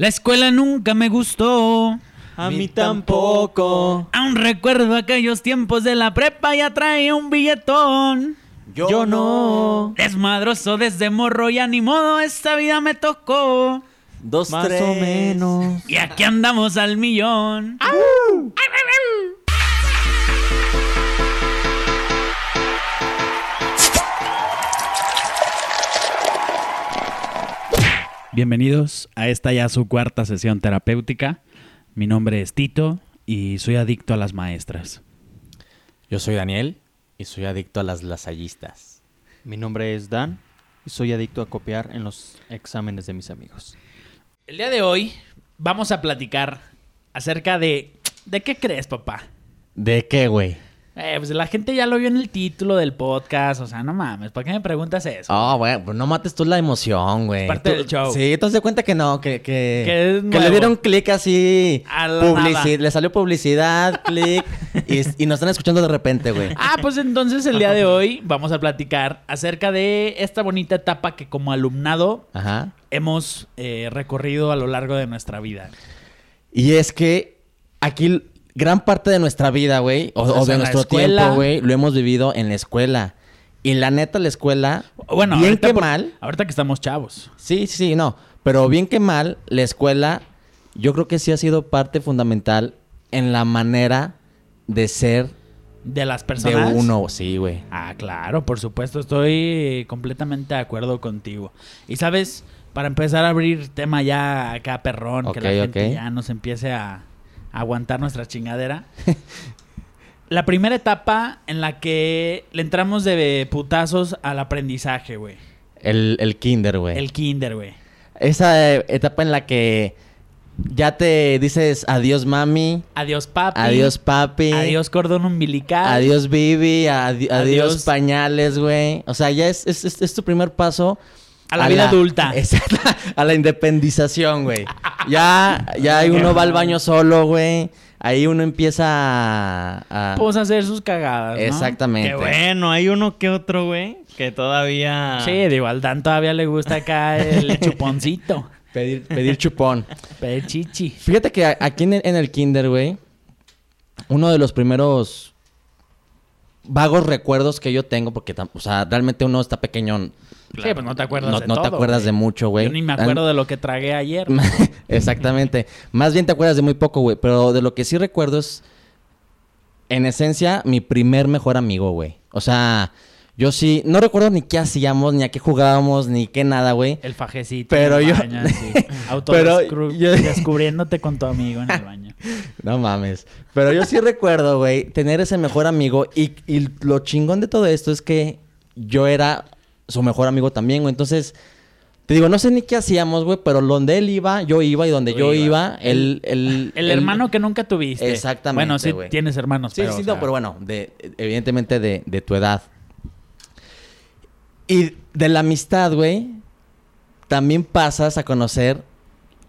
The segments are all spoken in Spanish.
La escuela nunca me gustó. A mí tampoco. Aún recuerdo aquellos tiempos de la prepa y traía un billetón. Yo, no. Desmadroso desde morro, ya ni modo, esta vida me tocó. Dos, Más tres. o menos. Y aquí andamos al millón. Bienvenidos a esta ya su cuarta sesión terapéutica. Mi nombre es Tito y soy adicto a las maestras. Yo soy Daniel y soy adicto a las lasallistas. Mi nombre es Dan y soy adicto a copiar en los exámenes de mis amigos. El día de hoy vamos a platicar acerca de... ¿De qué crees, papá? ¿De qué, güey? Eh, pues la gente ya lo vio en el título del podcast, o sea, no mames, ¿para qué me preguntas eso? Oh, güey, pues no mates tú la emoción, güey. Es parte Tú- del show. Sí, te das cuenta que no, que, que, le dieron clic así. A la publici- nada. Le salió publicidad, clic, y, y nos están escuchando de repente, güey. Ah, pues entonces el día de hoy vamos a platicar acerca de esta bonita etapa que como alumnado Ajá. hemos eh, recorrido a lo largo de nuestra vida. Y es que aquí gran parte de nuestra vida, güey, o, de nuestro tiempo, güey, lo hemos vivido en la escuela. Y la neta, la escuela, Bueno, bien que por- mal, Ahorita que estamos chavos. sí, sí, no, pero bien que mal, la escuela, yo creo que sí ha sido parte fundamental en la manera de ser De las de personas. uno, sí, güey. Ah, claro, por supuesto, estoy completamente de acuerdo contigo. Y sabes, para empezar a abrir tema ya acá perrón, que la gente ya nos empiece a aguantar nuestra chingadera. la primera etapa en la que le entramos de putazos al aprendizaje, güey. El, el kinder, güey. El kinder, güey. Esa eh, etapa en la que ya te dices adiós, mami, Adiós, papi. adiós, papi. Adiós, cordón umbilical. Adiós, Bibi. adi- adiós, Adiós. pañales, güey. O sea, ya es, es, es- es tu primer paso. A la vida adulta. Exacto. A la independización, güey. Ya, ya ahí uno va al baño solo, güey. Ahí uno empieza a... a- Pues hacer sus cagadas, ¿no? Exactamente. Qué bueno, hay uno que otro, güey, que todavía... Sí, digo, al Dan todavía le gusta acá el chuponcito. pedir, pedir chupón. Pedir chichi. Fíjate que a- aquí en el, en el kinder, güey, uno de los primeros vagos recuerdos que yo tengo, porque, o sea, realmente uno está Sí, pues no te acuerdas no, de no te acuerdas güey. de mucho, güey. Yo ni me acuerdo de lo que tragué ayer. Exactamente. Más bien te acuerdas de muy poco, güey. Pero de lo que sí recuerdo es, en esencia, mi primer mejor amigo, güey. O sea, yo sí, no recuerdo ni qué hacíamos, ni a qué jugábamos, ni qué nada, güey. El fajecito. Pero en el yo- baño, así. Pero Autodescru- yo- Descubriéndote con tu amigo en el baño. No mames. Pero yo sí recuerdo, güey, tener ese mejor amigo. Y, y lo chingón de todo esto es que yo era su mejor amigo también, güey. Entonces, te digo, no sé ni qué hacíamos, güey, pero donde él iba, yo iba. Y donde yo iba, él... él El él- hermano que nunca tuviste. Exactamente, Bueno, sí güey. tienes hermanos, Sí, pero, sí, o no, pero bueno, de, evidentemente de, de tu edad. Y de la amistad, güey, también pasas a conocer,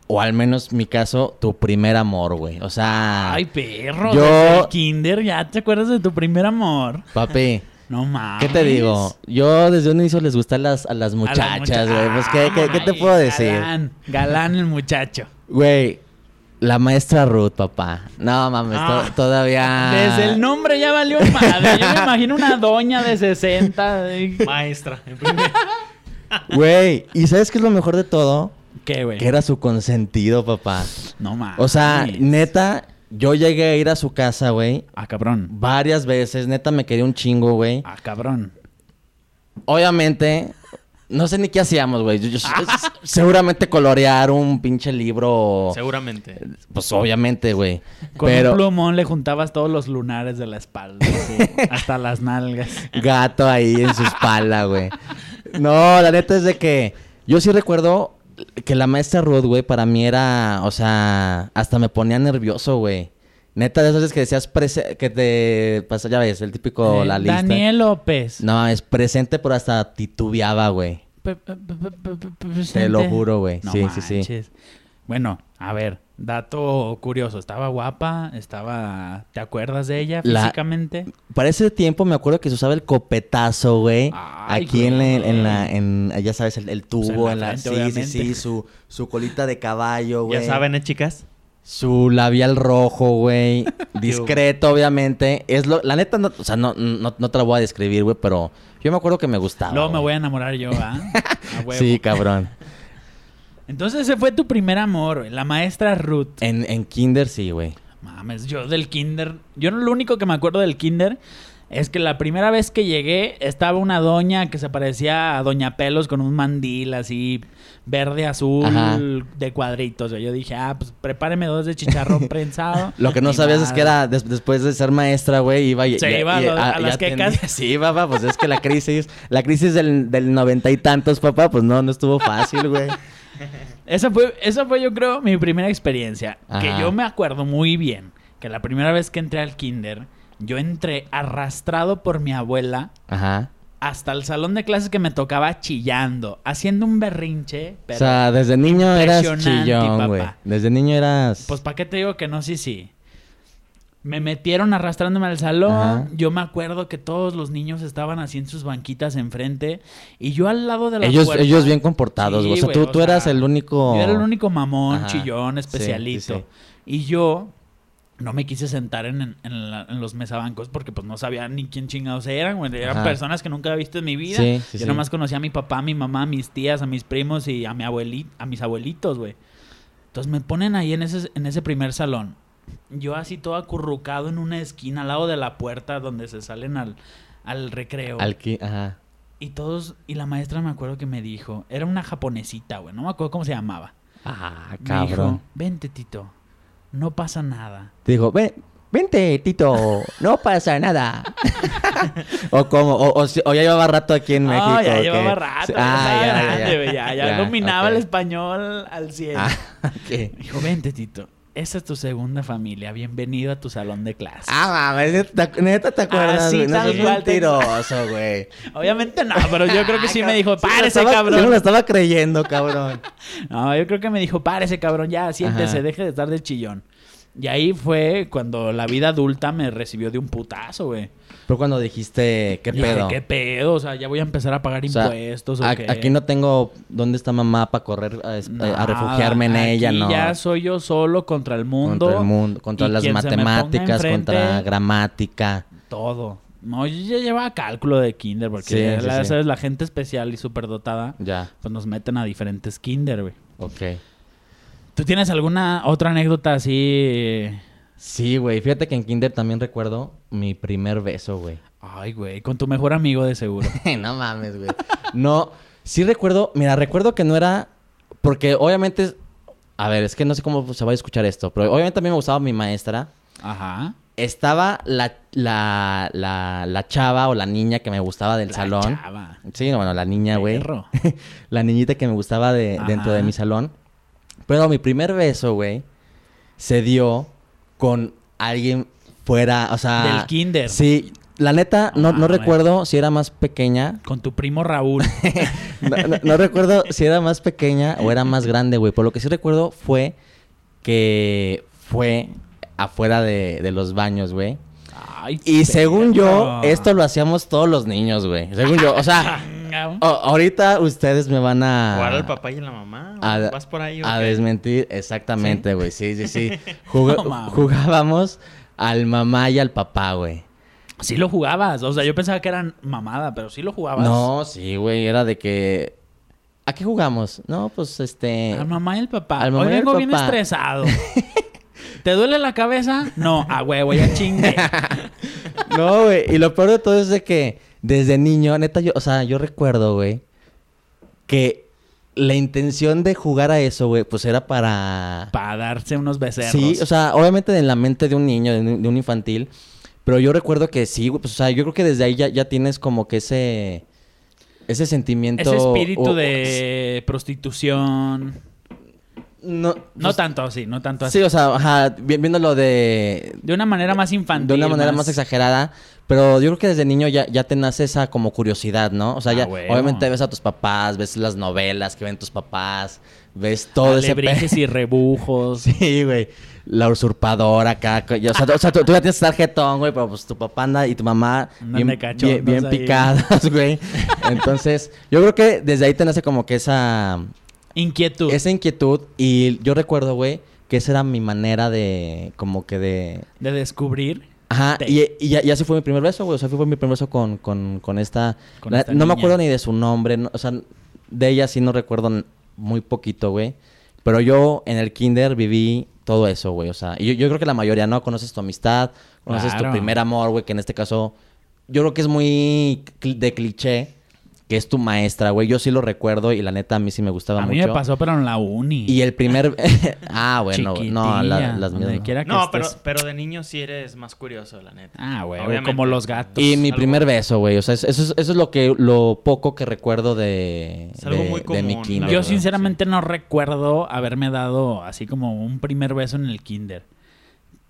o al menos mi caso, tu primer amor, güey. O sea, Ay, perro. Yo- Desde el kinder, ¿ya te acuerdas de tu primer amor? papi, No mames. ¿qué te digo? Yo desde un inicio les gustan las, a las muchachas, mucha- güey. Pues, ¿qué, qué, qué te puedo decir? Galán, galán el muchacho. Güey, la maestra Ruth, papá. No mames, to- Ah, todavía... Desde el nombre ya valió madre. Yo me imagino una doña de 60. de- Maestra. en primer- Güey, ¿y sabes qué es lo mejor de todo? ¿Qué, güey? Que era su consentido, papá. No mames. O sea, neta, yo llegué a ir a su casa, güey. Ah, cabrón. Varias veces, neta, me quería un chingo, güey. Ah, cabrón. Obviamente, no sé ni qué hacíamos, güey. Yo- yo- seguramente colorear un pinche libro. Seguramente. Pues obviamente, güey. Con Pero un plumón le juntabas todos los lunares de la espalda. así, hasta las nalgas. gato ahí en su espalda, güey. No, la neta es de que yo sí recuerdo que la maestra Ruth, güey, para mí era, o sea, hasta me ponía nervioso, güey. Neta, de esas veces que decías prese- que te pasa, ya ves, el típico Eh, la lista. Daniel López. No, es presente, pero hasta titubeaba, güey. Te lo juro, güey. No sí, sí, sí. Bueno, a ver, dato curioso. Estaba guapa, estaba... ¿Te acuerdas de ella La- físicamente? Para ese tiempo me acuerdo que se usaba el copetazo, güey. Ay, Aquí en la, güey. en la, en, ya sabes, el, el Pues en tubo, la en la, frente, sí, sí, sí, su, su colita de caballo, güey. Ya saben, ¿eh, chicas? Su labial rojo, güey. Discreto, obviamente. Es lo, la neta, no, o sea, no, no, no te la voy a describir, güey, pero yo me acuerdo que me gustaba. Luego me güey. voy a enamorar yo, ¿ah? Huevo. Sí, cabrón. Entonces ese fue tu primer amor, güey, la maestra Ruth. En, en Kinder sí, güey. Mames, yo del kinder... Yo lo único que me acuerdo del kinder es que la primera vez que llegué estaba una doña que se parecía a Doña Pelos con un mandil así verde azul Ajá. de cuadritos. Yo dije, ah, pues prepáreme dos de chicharrón prensado. Lo que no sabías es que era des- después de ser maestra, güey, iba y, Se y- iba a y- lo- a las ya quecas. Sí, papá, pues es que la crisis, la crisis del, del noventa y tantos, papá, pues no, no estuvo fácil, güey. Esa fue, esa fue yo creo mi primera experiencia. Que yo me acuerdo muy bien. Que la primera vez que entré al kinder, yo entré arrastrado por mi abuela Ajá. hasta el salón de clases que me tocaba chillando, haciendo un berrinche. Pero, o sea, desde niño eras chillón, güey. Desde niño eras... pues ¿para qué te digo que no? Sí, sí. Me metieron arrastrándome al salón. Ajá. Yo me acuerdo que todos los niños estaban así en sus banquitas enfrente. Y yo al lado de la ellos, puerta- ellos bien comportados, güey. O Sí, sea, tú, o tú eras el único... Yo era el único mamón, Ajá. chillón, Sí, especialito. sí, sí. Y yo no me quise sentar en, en- en la- en los mesabancos porque pues no sabía ni quién chingados eran, güey. Eran Ajá. personas que nunca había visto en mi vida. Sí, sí, yo sí. nomás conocía a mi papá, a mi mamá, a mis tías, a mis primos y a mi abuelito, a mis abuelitos, güey. Entonces me ponen ahí en ese, en ese primer salón. Yo así todo acurrucado en una esquina al lado de la puerta donde se salen al, al recreo. Al qui- Ajá. Y todos, y la maestra me acuerdo que me dijo, era una japonesita, güey, no me acuerdo cómo se llamaba. Ah, Me dijo, cabrón. vente, Tito, no pasa nada. Te dijo, ven, vente, Tito, no pasa nada. o como, o, o, o ya llevaba rato aquí en México. No, ya llevaba rato, ya Ah, estaba ya, grande, ya, ya, ya Ya, dominaba el español al 100. Ah, dijo, vente, Tito, esa es tu segunda familia, bienvenido a tu salón de clase. Ah, mames, neta, te acuerdas, Así güey. No tal cual mentiroso, güey. Obviamente no, pero yo creo que sí me dijo, Sí me lo párese, estaba- cabrón. Yo me lo estaba creyendo, cabrón. No, yo creo que me dijo, párese, cabrón, ya, siéntese, Ajá. deje de estar de chillón. Y ahí fue cuando la vida adulta me recibió de un putazo, güey. Fue cuando dijiste, ¿qué Dije, pedo? ¿Qué pedo? O sea, ya voy a empezar a pagar O sea, impuestos. ¿o a- qué? aquí no tengo dónde está mamá para correr a, Nada, refugiarme en ella, no. ya soy yo solo contra el mundo. Contra el mundo, contra las matemáticas, enfrente, contra gramática. Todo. No, yo ya llevaba cálculo de kinder porque Sí, ya sí, la, sí. sabes, la gente especial y superdotada, Ya, pues nos meten a diferentes kinder, güey. ok. ¿Tú tienes alguna otra anécdota así? Sí, güey. Fíjate que en Kinder también recuerdo mi primer beso, güey. Ay, güey, con tu mejor amigo de seguro. no mames, güey. No, sí recuerdo, mira, recuerdo que no era, porque obviamente, a ver, es que no sé cómo se va a escuchar esto, pero obviamente a mí me gustaba mi maestra. Ajá. Estaba la, la, la, la chava o la niña que me gustaba del La salón. chava. Sí, no, bueno, la niña, güey. Perro. la niñita que me gustaba de, Ajá. dentro de mi salón. Pero mi primer beso, güey, se dio con alguien fuera, o sea... Del kinder. Sí, la neta, no, Ah, no recuerdo si era más pequeña. Con tu primo Raúl. No, no- no recuerdo si era más pequeña o era más grande, güey. Por lo que sí recuerdo fue que fue afuera de, de los baños, güey. Ay, Y según yo, esto lo hacíamos todos los niños, güey. Según yo, o sea, Changa. o- ahorita ustedes me van a... ¿Jugar al papá y a la mamá? a, ¿Vas por ahí a qué? desmentir, exactamente, güey. Sí, sí, sí. Juga- No mames. jugábamos al mamá y al papá, güey. Sí lo jugabas. O sea, yo pensaba que eran mamada, pero sí lo jugabas. No, sí, güey. Era de que. ¿A qué jugamos? No, pues este. Al mamá y el papá. Al mamá Hoy y vengo bien estresado. ¿Te duele la cabeza? No, a huevo, ya chingue. No, güey. Y lo peor de todo es de que desde niño, neta, yo, o sea, yo recuerdo, güey, que la intención de jugar a eso, güey, pues era para. Para darse unos becerros. Sí, o sea, obviamente en la mente de un niño, de un, de un infantil. Pero yo recuerdo que sí, güey, pues, o sea, yo creo que desde ahí ya, ya tienes como que ese. Ese sentimiento. Ese espíritu o- de prostitución. No, No pues, tanto, sí, no tanto así. Sí, o sea, ajá, vi- viéndolo de... De una manera más infantil. De una manera más exagerada. Pero yo creo que desde niño ya, ya te nace esa como curiosidad, ¿no? O sea, Ah, ya huevo. obviamente ves a tus papás, ves las novelas que ven tus papás, ves todo ese Alebrijes y rebujos. Sí, güey. La usurpadora acá. O sea, tú- o sea, tú, tú ya tienes tarjetón, güey, pero pues tu papá anda y tu mamá Andan bien, bien, bien picadas, güey. Entonces, yo creo que desde ahí te nace como que esa, Inquietud. esa inquietud. Y yo recuerdo, güey, que esa era mi manera de, como que de... De descubrir. Ajá, y, y, ya- y así fue mi primer beso, güey. O sea, fue mi primer beso con, con, con esta... Con la- esta no me acuerdo ni de su nombre. no- o sea, de ella sí no recuerdo muy poquito, güey. Pero yo en el kinder viví todo eso, güey. O sea, y yo, yo creo que la mayoría, ¿no? Conoces tu amistad, conoces tu primer amor, güey. Que en este caso, yo creo que es muy de cliché. Que es tu maestra, güey. Yo sí lo recuerdo y la neta a mí sí me gustaba A mucho. mí me pasó, pero en la uni. Y el primer... ah, bueno. No, la- las mías no. que No, pero, de niño sí eres más curioso, la neta. Ah, güey, como los gatos. Y mi algo- primer beso, güey. O sea, eso, es, eso es lo que lo poco que recuerdo de, Es algo de, muy de mi kinder. Yo sinceramente no recuerdo haberme dado así como un primer beso en el kinder.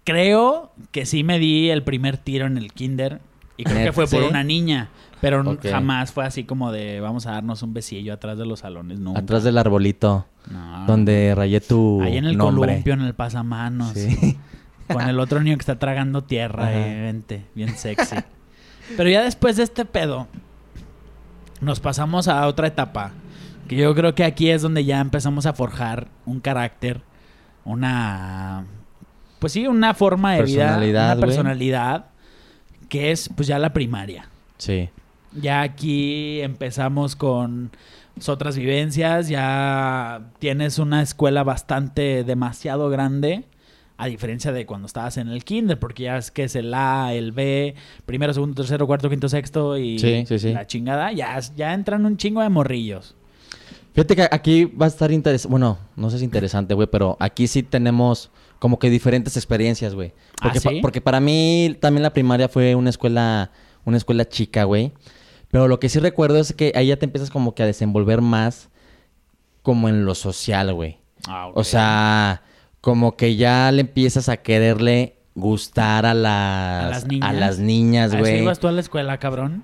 Creo que sí me di el primer tiro en el kinder y creo que fue por ¿Sí? una niña, pero jamás fue así como de vamos a darnos un besillo atrás de los salones, nunca. Atrás del arbolito, No, donde rayé tu ahí en el nombre. columpio, en el pasamanos, Sí. con el otro niño que está tragando tierra, eh, vente, bien sexy. Pero ya después de este pedo, nos pasamos a otra etapa. Que yo creo que aquí es donde ya empezamos a forjar un carácter, una. Pues sí, una forma de vida, Personalidad, una personalidad, que es pues ya la primaria. Sí. Ya aquí empezamos con otras vivencias, ya tienes una escuela bastante demasiado grande, a diferencia de cuando estabas en el kinder, porque ya es que es el A, el B, primero, segundo, tercero, cuarto, quinto, sexto y Sí, sí, sí. la chingada, ya, ya entran un chingo de morrillos. Fíjate que aquí va a estar interesante. Bueno, no sé si interesante, güey, pero aquí sí tenemos como que diferentes experiencias, güey. Porque, ¿Ah, sí? pa- porque para mí también la primaria fue una escuela, una escuela chica, güey. Pero lo que sí recuerdo es que ahí ya te empiezas como que a desenvolver más como en lo social, güey. O sea, como que ya le empiezas a quererle gustar a las, ¿A las niñas? a las niñas, ¿A eso güey. ibas tú a la escuela, cabrón?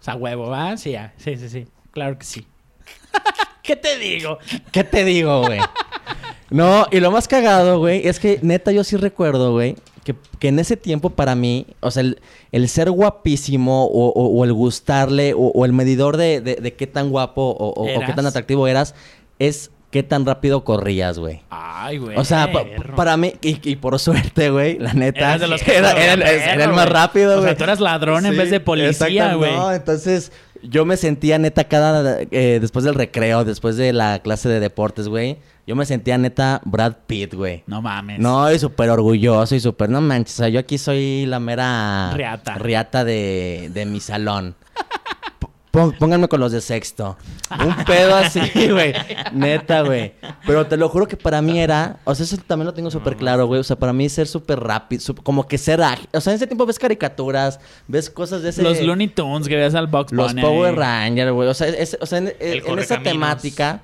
O sea, huevo, ¿va? Sí, ah, sí, sí, sí. Claro que sí. ¿Qué te digo? ¿Qué te digo, güey? No, y lo más cagado, güey, es que neta yo sí recuerdo, güey, que, que en ese tiempo para mí, o sea, el, el ser guapísimo o, o- o el gustarle o, o el medidor de, de- de qué tan guapo o, qué tan atractivo eras, es qué tan rápido corrías, güey. Ay, güey. O sea, pa- para mí, y, y por suerte, güey, la neta, de los que era, era- el más güey. rápido, O güey. sea, tú eras ladrón en vez de policía, güey. No, entonces yo me sentía neta cada, eh, después del recreo, después de la clase de deportes, güey, yo me sentía neta Brad Pitt, güey. No mames. No, y súper orgulloso y súper, no manches, o sea, yo aquí soy la mera... Riata. Riata de, de mi salón. Pónganme con los de sexto. Un pedo así, güey. Neta, güey. Pero te lo juro que para mí era... O sea, eso también lo tengo súper claro, güey. O sea, para mí ser súper rápido. como que ser ágil. O sea, en ese tiempo ves caricaturas, ves cosas de ese... Los Looney Tunes que veas al Box Los Bunny Power. Rangers, güey. O sea, es- o sea, en, esa temática.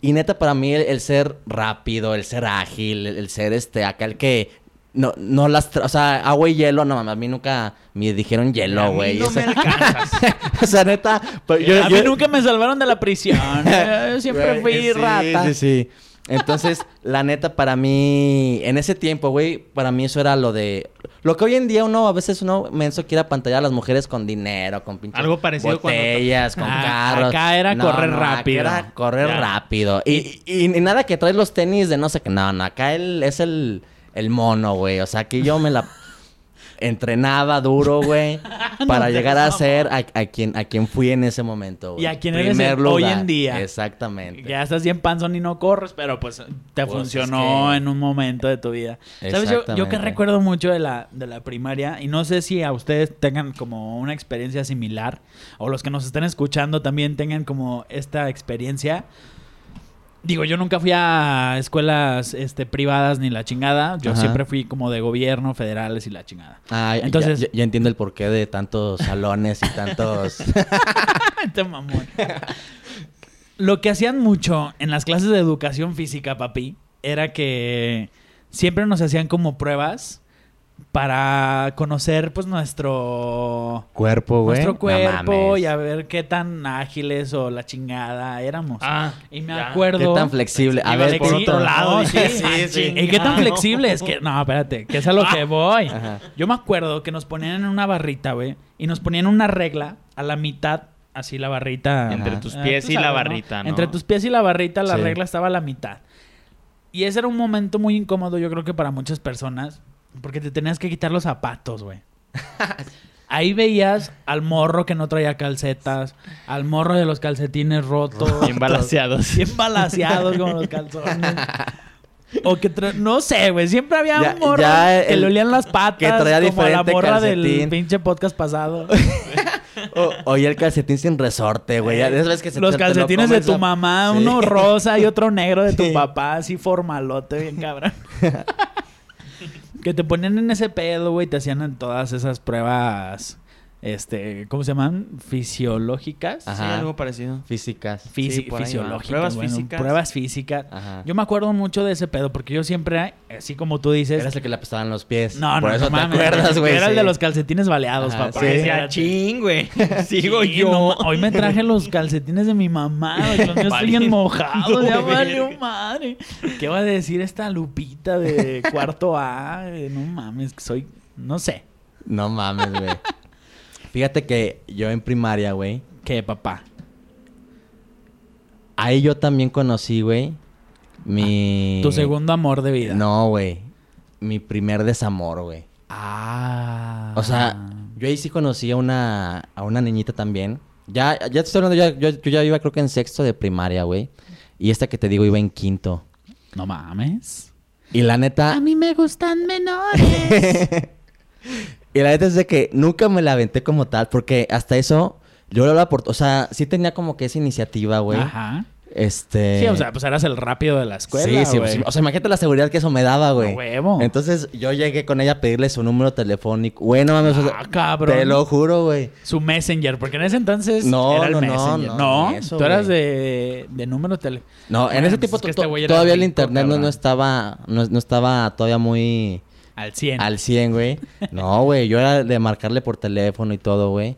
Y neta, para mí, el, el ser rápido, el ser ágil, el, el ser este, acá el que. No, no las. tra- O sea, agua y hielo, no mames. A mí nunca me dijeron hielo, güey. no o, sea, me alcanzas. o sea, neta. pero yo- a yo- mí nunca me salvaron de la prisión. Yo siempre fui sí, rata. Sí, sí. Entonces, la neta, para mí, en ese tiempo, güey, para mí eso era lo de. Lo que hoy en día uno, a veces uno menso quiere apantallar a las mujeres con dinero, con pinches Algo parecido cuando- botellas, con Ah, carros. acá era correr rápido. era correr Ya. rápido. Y, y- y nada que traes los tenis de no sé qué. No, no, acá él es el, el mono, güey. O sea, aquí yo me la entrenaba duro, güey, para llegar a ser a, a quien, a quien fui en ese momento, güey. Y a quien eres hoy en día. Exactamente. Ya estás bien panzón y no corres, pero pues te Pues, funcionó es que- en un momento de tu vida. ¿Sabes? Yo, yo que recuerdo mucho de la, de la primaria, y no sé si a ustedes tengan como una experiencia similar, o los que nos estén escuchando también tengan como esta experiencia. Digo, yo nunca fui a escuelas este, privadas ni la chingada. Yo Ajá. siempre fui como de gobierno, federales y la chingada. Ah, ya- Entonces- ya, ya entiendo el porqué de tantos salones y tantos... Este mamón. Lo que hacían mucho en las clases de educación física, papi, era que siempre nos hacían como pruebas para conocer pues nuestro Cuerpo, güey. nuestro cuerpo y a ver qué tan ágiles o la chingada éramos. Ah, y me ya. acuerdo Qué tan flexible. A ver, por Sí, otro no, lado. sí, dije, sí, ah, ¿Y qué tan flexible es que no, espérate, que es a lo que voy. Ajá. Yo me acuerdo que nos ponían en una barrita, güey, y nos ponían una regla a la mitad, así la barrita. Entre tus Ah, pies y la barrita, ¿no? Entre tus pies y la barrita, la Sí. regla estaba a la mitad. Y ese era un momento muy incómodo, yo creo que para muchas personas, porque te tenías que quitar los zapatos, güey. Ahí veías al morro que no traía calcetas, al morro de los calcetines rotos. Bien balanceados. Bien balaseados como los calzones. O que tra- no sé, güey. Siempre había Ya- un morro que el- le olían las patas. que traía como a la diferente morra del pinche podcast pasado. O- Oye, el calcetín sin resorte, güey. Que se Los lo calcetines de tu mamá, Sí. uno rosa y otro negro de tu Sí. papá, así formalote, bien cabrón. que te ponían en ese pedo, güey, te hacían en todas esas pruebas, este, ¿cómo se llaman? Fisiológicas. Ajá. Sí, algo parecido. Físicas. Fisi- Sí, fisiológicas. Pruebas bueno, físicas. Pruebas físicas. Ajá. Yo me acuerdo mucho de ese pedo porque yo siempre, así como tú dices, Eras el que le apestaban los pies. no, Por no, eso no te mames, acuerdas, güey. Era el sí. de los calcetines baleados, Ajá, papá. sí. Ese Decía, ching, güey. Sigo Sí, yo. no hoy me traje los calcetines de mi mamá, güey, los míos siguen mojados, ya valió madre. ¿Qué va a decir esta Lupita de cuarto A? Eh, No mames, que soy, no sé. No mames, güey. Fíjate que yo en primaria, güey. ¿Qué, papá? Ahí yo también conocí, güey. Mi. Tu segundo amor de vida. No, güey. Mi primer desamor, güey. Ah. O sea, yo ahí sí conocí a una, a una niñita también. Ya, ya te estoy hablando, ya, yo, yo ya iba creo que en sexto de primaria, güey. Y esta que te digo iba en quinto. No mames. Y la neta... mí me gustan menores. Y la neta es de que nunca me la aventé como tal, porque hasta eso yo lo hablaba por... O sea, sí tenía como que esa iniciativa, güey. Ajá. Este... Sí, o sea, pues eras el rápido de la escuela, sí, sí, güey. pues, o sea, imagínate la seguridad que eso me daba, güey. Huevo. Entonces yo llegué con ella a pedirle su número telefónico. Bueno, mames, o sea, Ah, cabrón. te lo juro, güey. Su Messenger, porque en ese entonces No, era el no, no, Messenger. no, No, ni eso, tú eras güey. de, de número tele. No, en Bueno, ese pues tipo es que to- este güey era todavía el rico, internet no, no cabrón. estaba no, no estaba todavía muy Al 100. al 100, güey. No, güey, yo era de marcarle por teléfono y todo, güey.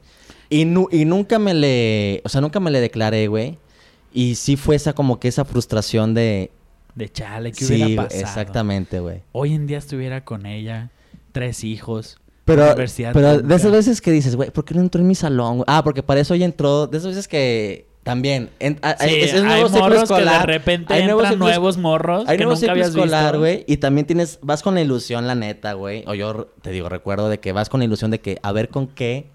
Y, nu- y nunca me le, o sea, nunca me le declaré, güey. Y sí fue esa como que esa frustración de De chale, ¿qué sí, hubiera pasado? exactamente, güey. Hoy en día estuviera con ella, tres hijos. Pero, universidad pero de esas veces que dices, güey, ¿por qué no entró en mi salón? Ah, porque para eso ya entró. De esas veces que también. en- a- Sí, ese es hay nuevo morros que de repente Hay entran ciclo nuevos morros Hay que nuevo nunca habías escolar, visto. güey. Y también tienes, vas con la ilusión, la neta, güey. O yo te digo, recuerdo de que vas con la ilusión de que a ver con qué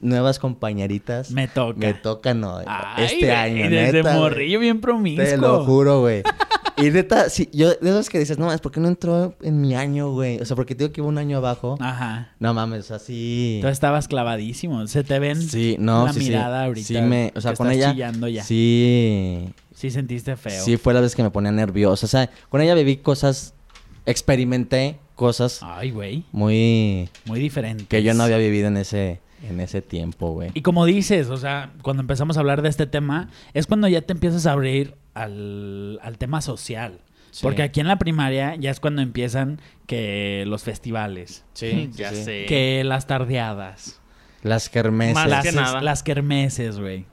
nuevas compañeritas Me toca. me tocan no, Ay, este año, Desde neta. morrillo bien promiscuo. Te lo juro, güey. Y neta, sí, yo, de esos que dices, no, es porque no entró en mi año, güey. O sea, porque te digo que iba un año abajo. Ajá. No mames, así. Tú estabas clavadísimo. Se te ven Sí, no, la sí, sí. mirada ahorita. Sí, me, o sea, con ella. chillando ya. Sí. Sí sentiste feo. Sí, fue la vez que me ponía nervioso. O sea, con ella viví cosas, experimenté cosas Ay, güey. muy Muy diferente. que yo no había vivido en ese, en ese tiempo, güey. Y como dices, o sea, cuando empezamos a hablar de este tema, es cuando ya te empiezas a abrir al, al tema social. Sí. Porque aquí en la primaria ya es cuando empiezan que los festivales, Sí, ya sí. sé. que las tardeadas, Las kermeses. Más las, que nada. las kermeses, güey.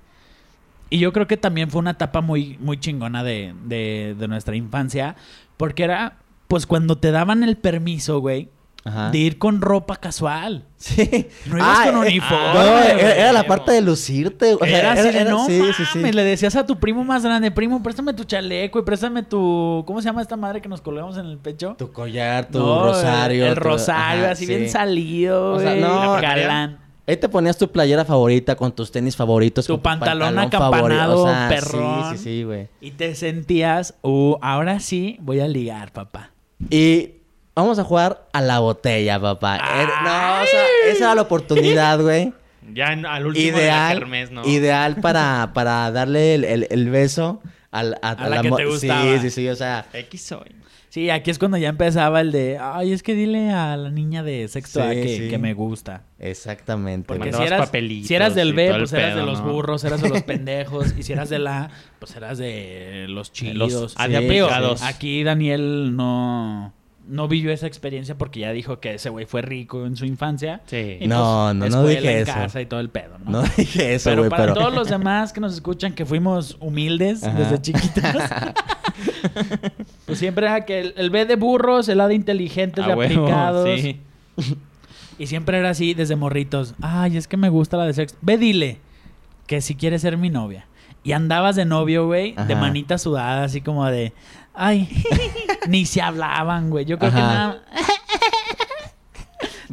Y yo creo que también fue una etapa muy, muy chingona de, de, de nuestra infancia, porque era, pues cuando te daban el permiso, güey, Ajá. de ir con ropa casual. Sí. No ibas Ah, con eh, uniforme. No, era, era la parte de lucirte. O sea, era así de, no sí, sí, sí. mames, le decías a tu primo más grande, primo, préstame tu chaleco y préstame tu... ¿Cómo se llama esta madre que nos colgamos en el pecho? Tu collar, tu No, rosario. El, el tu- rosario, ajá, así sí. bien salido, O sea, no, galán. Ahí te ponías tu playera favorita con tus tenis favoritos. Tu con pantalón acampanado, o sea, perrón. Sí, sí, sí, güey. Y te sentías, uh, ahora sí voy a ligar, papá. Y vamos a jugar a la botella, papá. Era- No, o sea, esa era la oportunidad, güey. Ya en- al último de la Ideal, kermés, ¿no? ideal para, para darle el, el- el beso al, a, A la que te gustaba. Sí, sí, sí, o sea. X soy. Sí, aquí es cuando ya empezaba el de, ay, es que dile a la niña de sexto A Sí, que, sí. que me gusta. Exactamente. Porque si eras, papelitos si eras del B, pues eras de los ¿no? burros, eras de los pendejos. y si eras del A, pues eras de los chidos. Los sí. Aquí Daniel no, no vivió esa experiencia porque ya dijo que ese güey fue rico en su infancia. Sí. Y, No, pues, no, no dije en eso. casa y todo el pedo, ¿no? No dije eso, pero güey, para pero... todos los demás que nos escuchan que fuimos humildes Ajá. desde chiquitos, pues siempre era que el, el B de burros, el A de inteligentes, A de huevo, aplicados. sí. Y siempre era así desde morritos. Ay, es que me gusta la de sexo. Ve, dile que si quieres ser mi novia. Y andabas de novio, güey, de manita sudada, así como de. Ay, ni se hablaban, güey. Yo creo que nada.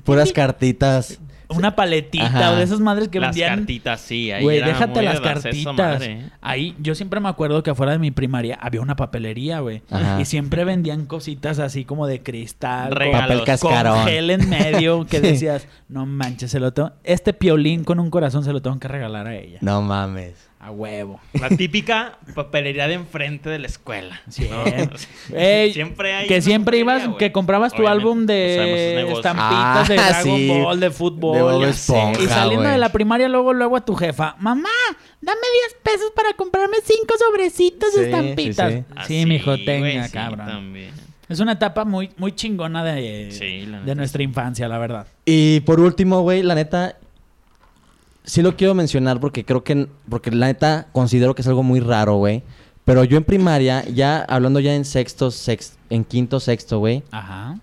Puras cartitas. Una paletita Ajá. o de esas madres que las vendían. cartitas, sí. Ahí Güey, era déjate las cartitas. madre, ¿eh? Ahí, yo siempre me acuerdo que afuera de mi primaria había una papelería, güey. Ajá. Y siempre vendían cositas así como de cristal. Regalos. Papel cascarón. Con gel en medio que Sí. decías, no manches, se lo tengo... Este piolín con un corazón se lo tengo que regalar a ella. No mames. A huevo. La típica papelería de enfrente de la escuela. ¿no? Siempre. Ey, siempre hay que siempre papelería, ibas, que comprabas tu Obviamente, álbum de negocio. estampitas de Ah, Dragon sí. Ball, de fútbol. De. Esponja, y saliendo de la primaria, luego, luego a tu jefa, mamá, dame 10 pesos para comprarme 5 sobrecitos de Sí, estampitas. sí, Sí, sí. Así, mijo, tenga, sí, cabrón. también. Es una etapa muy, muy chingona de, Sí, de nuestra infancia, la verdad. Y por último, güey, la neta, sí lo quiero mencionar porque creo que, porque la neta considero que es algo muy raro, güey. Pero yo en primaria, ya hablando ya en sexto, sex, en quinto, sexto, güey, Ajá.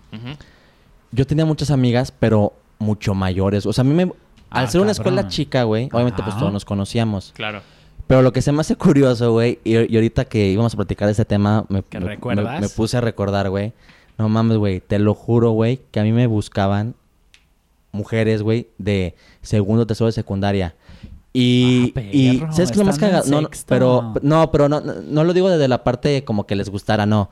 Yo tenía muchas amigas, pero mucho mayores. O sea, a mí me, al Ah, ser una cabrón. escuela chica, güey, obviamente pues todos nos conocíamos. Claro. Pero lo que se me hace curioso, güey, y, y ahorita que íbamos a platicar de este tema, me, ¿Que me- recuerdas? me- me puse a recordar, güey. No mames, güey, te lo juro, güey, que a mí me buscaban mujeres, güey, de segundo, tercero de secundaria. Y, Ah, y ¿sabes qué es lo más cagado? No, pero, no, pero no, no, no lo digo desde la parte como que les gustara, no.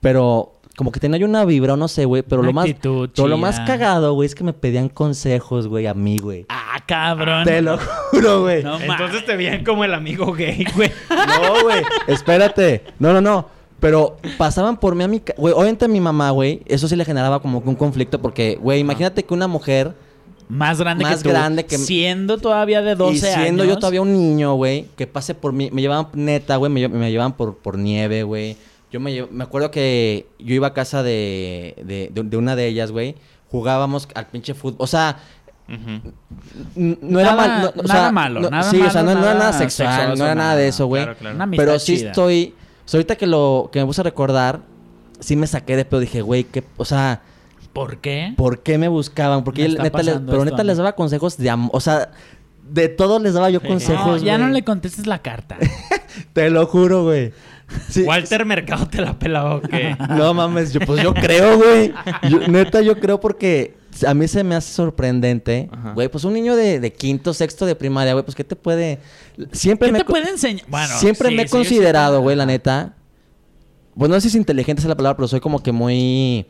Pero como que tenía yo una vibra, o no sé, güey, pero Una lo más, pero lo más cagado, güey, es que me pedían consejos, güey, a mí, güey. Ah, cabrón. Te lo juro, güey. No Entonces te veían como el amigo gay, güey. No, güey. Espérate. No, no, no. Pero pasaban por mí a mi... ca- Güey, obviamente a mi mamá, güey, eso sí le generaba como que un conflicto porque, güey, imagínate que una mujer Más grande Más que tú. grande que- Siendo todavía de 12 y siendo años. yo todavía un niño, güey, que pase por mí, me llevaban neta, güey, me, me llevaban por, por nieve, güey. Yo me, lle- me acuerdo que yo iba a casa de, de, de- de una de ellas, güey, jugábamos al pinche fútbol, o sea, no era Nada- mal, no- o nada sea, malo, no- nada sí, o sea, no, malo, no era nada nada sexual, sexoso, no era nada de nada. eso, güey. Claro, claro. Pero sí chida. estoy. O sea, ahorita que lo que me puse a recordar, sí me saqué de pedo. Dije, güey, ¿qué? O sea, ¿Por qué? ¿por qué me buscaban? Porque Me él, neta, les- pero neta les daba consejos de amor. O sea, de todo les daba yo Sí. consejos. No, ya güey. no le contestes la carta. Te lo juro, güey. Sí, Walter Mercado te la pelaba o qué. No mames, yo, pues yo creo, güey. Yo- Neta, yo creo porque a mí se me hace sorprendente. Ajá. Güey, pues un niño de, de quinto, sexto de primaria, güey, pues ¿qué te puede...? Siempre ¿Qué me... te puede enseñar? Bueno, siempre sí, me he sí, considerado, sí- güey, la neta. Pues no sé si inteligente es la palabra, pero soy como que muy...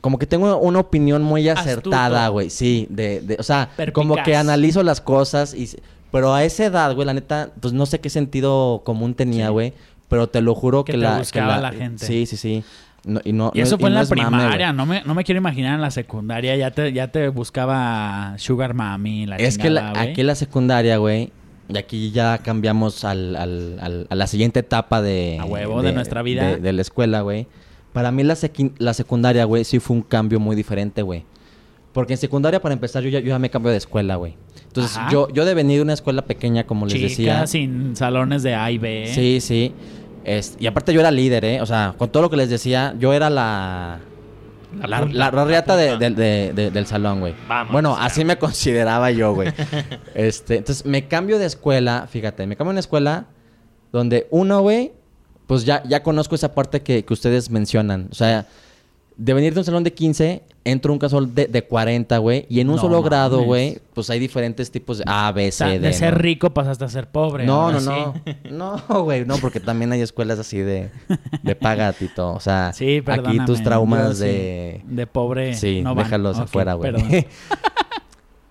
Como que tengo una opinión muy acertada, Astuto. güey. Sí, de, de- o sea, Perpicaz. como que analizo las cosas y... Pero a esa edad, güey, la neta, pues no sé qué sentido común tenía, Sí. güey. Pero te lo juro Que que, te la... que buscaba la gente. Sí, sí, sí. No- y, no, Y no- eso fue en no la mame, primaria, no, me, no me quiero imaginar en la secundaria, ya te, ya te buscaba Sugar Mami, la Es que la- aquí en la secundaria, güey, y aquí ya cambiamos al, al- al- a la siguiente etapa de... A huevo, de nuestra vida. De, de la escuela, güey. Para mí la, sequi- la secundaria, güey, sí fue un cambio muy diferente, güey. Porque en secundaria, para empezar, yo ya, yo ya me cambio de escuela, güey. Entonces, Ajá. yo, yo de venir de una escuela pequeña, como les Chica, decía... sin salones de A y B. Sí, sí. Es- y aparte yo era líder, ¿eh? O sea, con todo lo que les decía, yo era la... La La, punta, la, la reata de- del salón, güey. Vamos, Bueno, ya. así me consideraba yo, güey. este, entonces me cambio de escuela, fíjate, me cambio de una escuela donde uno, güey, pues ya, ya conozco esa parte que, que ustedes mencionan. O sea, de venir de un salón de 15, entro a un casol de, de 40, güey. Y en un No solo grado, güey, pues hay diferentes tipos de A, B, O sea, C, D. de ser ¿no? rico pasaste a ser pobre. No, no, sí. no. No, güey, no, porque también hay escuelas así de, de paga, Tito. O sea, Sí, aquí tus traumas sí, de... De pobre Sí, no déjalos afuera, güey.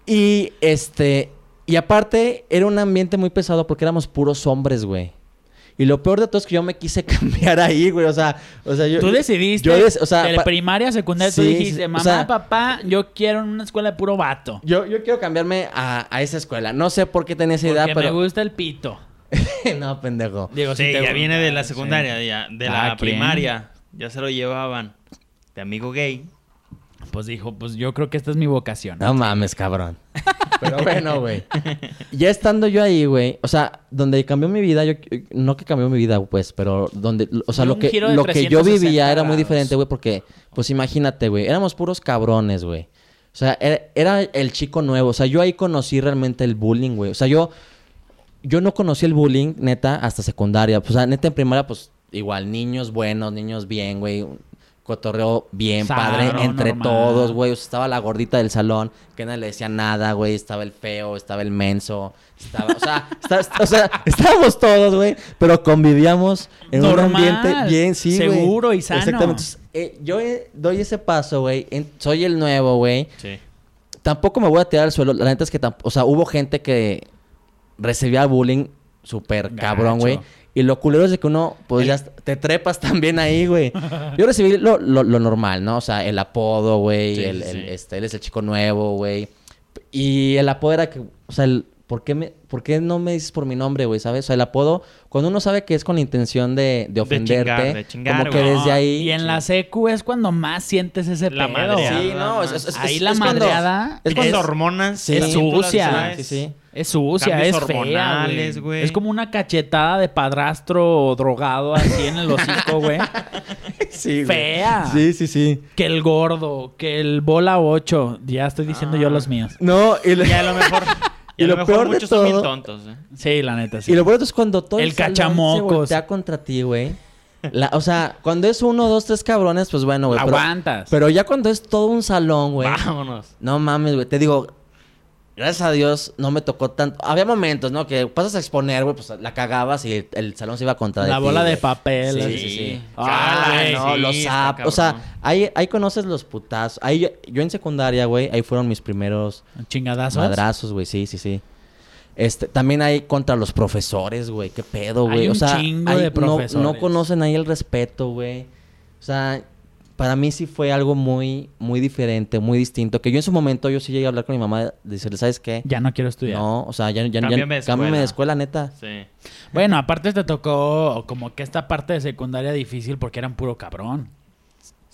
y este, y aparte, era un ambiente muy pesado porque éramos puros hombres, güey. Y lo peor de todo es que yo me quise cambiar ahí, güey. O sea, o sea yo... Tú decidiste, yo o sea, de primaria a secundaria, tú Sí, dijiste, sí, o mamá, sea- papá, yo quiero en una escuela de puro vato. Yo, yo quiero cambiarme a, a esa escuela. No sé por qué tenía esa idea, pero... me gusta el pito. no, pendejo. Digo, Sí, si te ya gusta, viene de la sí. secundaria, ya, de Cada la primaria. Ya se lo llevaban de amigo gay. Pues dijo, pues yo creo que esta es mi vocación. No mames, cabrón. Pero bueno, güey. Ya estando yo ahí, güey. O sea, donde cambió mi vida, yo no que cambió mi vida, pues, pero donde, o sea, lo que, lo que yo 360 vivía era muy diferente, güey, porque, pues imagínate, güey, éramos puros cabrones, güey. O sea, era, era el chico nuevo. O sea, yo ahí conocí realmente el bullying, güey. O sea, yo, yo no conocí el bullying, neta, hasta secundaria. Pues, o sea, neta, en primaria, pues, igual, niños buenos, niños bien, güey. Cotorreo bien, padre, entre normal. todos, güey. O sea, estaba la gordita del salón, que nadie le decía nada, güey. Estaba el feo, estaba el menso. Estaba, o sea, está- está- o sea, estábamos todos, güey. Pero convivíamos en Normal, un ambiente bien, sí, güey. seguro y sano. Exactamente. Entonces, eh, yo eh, doy ese paso, güey. Soy el nuevo, güey Sí. tampoco me voy a tirar al suelo. La neta es que, o sea, hubo gente que recibía bullying súper cabrón, güey. Y lo culero es de que uno, pues ya te trepas también ahí, güey. Yo recibí lo, lo- lo normal, ¿no? O sea, el apodo, güey. Sí, el, sí, el- sí. este, él es el chico nuevo, güey. Y el apodo era que, o sea, el, ¿por, qué me, ¿por qué no me dices por mi nombre, güey? ¿Sabes? O sea, el apodo, cuando uno sabe que es con la intención de, de ofenderte, chingar, de chingar, como que güey. desde ahí... Y en la secu es cuando más sientes ese La pedo. madreada. Sí, no, es, es- es- Ahí es- la cuando- madreada es es, cuando- hormonas. Sí. es sucia. Sí, sí. Es sucia, es fea, hormonales, güey. güey. Es como una cachetada de padrastro drogado así en el hocico, güey. Sí, güey. Fea. Sí, sí, sí. Que el gordo, que el bola 8. Ya estoy diciendo yo los míos. No, y, lo- Y a lo mejor. Y, Y a lo, lo mejor peor de muchos son bien todo- tontos, ¿eh? Sí, la neta, sí. y lo bueno es cuando todo el, El cachamocos. se voltea contra ti, güey. La- o sea, cuando es uno, dos, tres cabrones, pues bueno, güey. La Pero, aguantas. pero ya cuando es todo un salón, güey. Vámonos. No mames, güey. Te digo, gracias a Dios no me tocó tanto. Había momentos, ¿no? Que pasas a exponer, güey, pues la cagabas y el, el salón se iba contra de La ti, bola de papel. Sí, sí, sí. Ah, güey, no, sí, los zap. O sea, ahí, ahí conoces los putazos. Ahí yo, yo en secundaria, güey, ahí fueron mis primeros Chingadazos. madrazos, güey. Sí, sí, sí. Este, también hay contra los profesores, güey. ¿Qué pedo, Hay güey? O un sea, chingo hay- de no- profesores. No, conocen ahí el respeto, güey. O sea, para mí sí fue algo muy, muy diferente, muy distinto. Que yo en su momento, yo sí llegué a hablar con mi mamá, de decirle, ¿sabes qué? Ya no quiero estudiar. No, o sea, ya, ya, ya Cámbiame de cámbiame de escuela. escuela, neta. Sí. Bueno, aparte te tocó como que esta parte de secundaria difícil porque eran puro cabrón.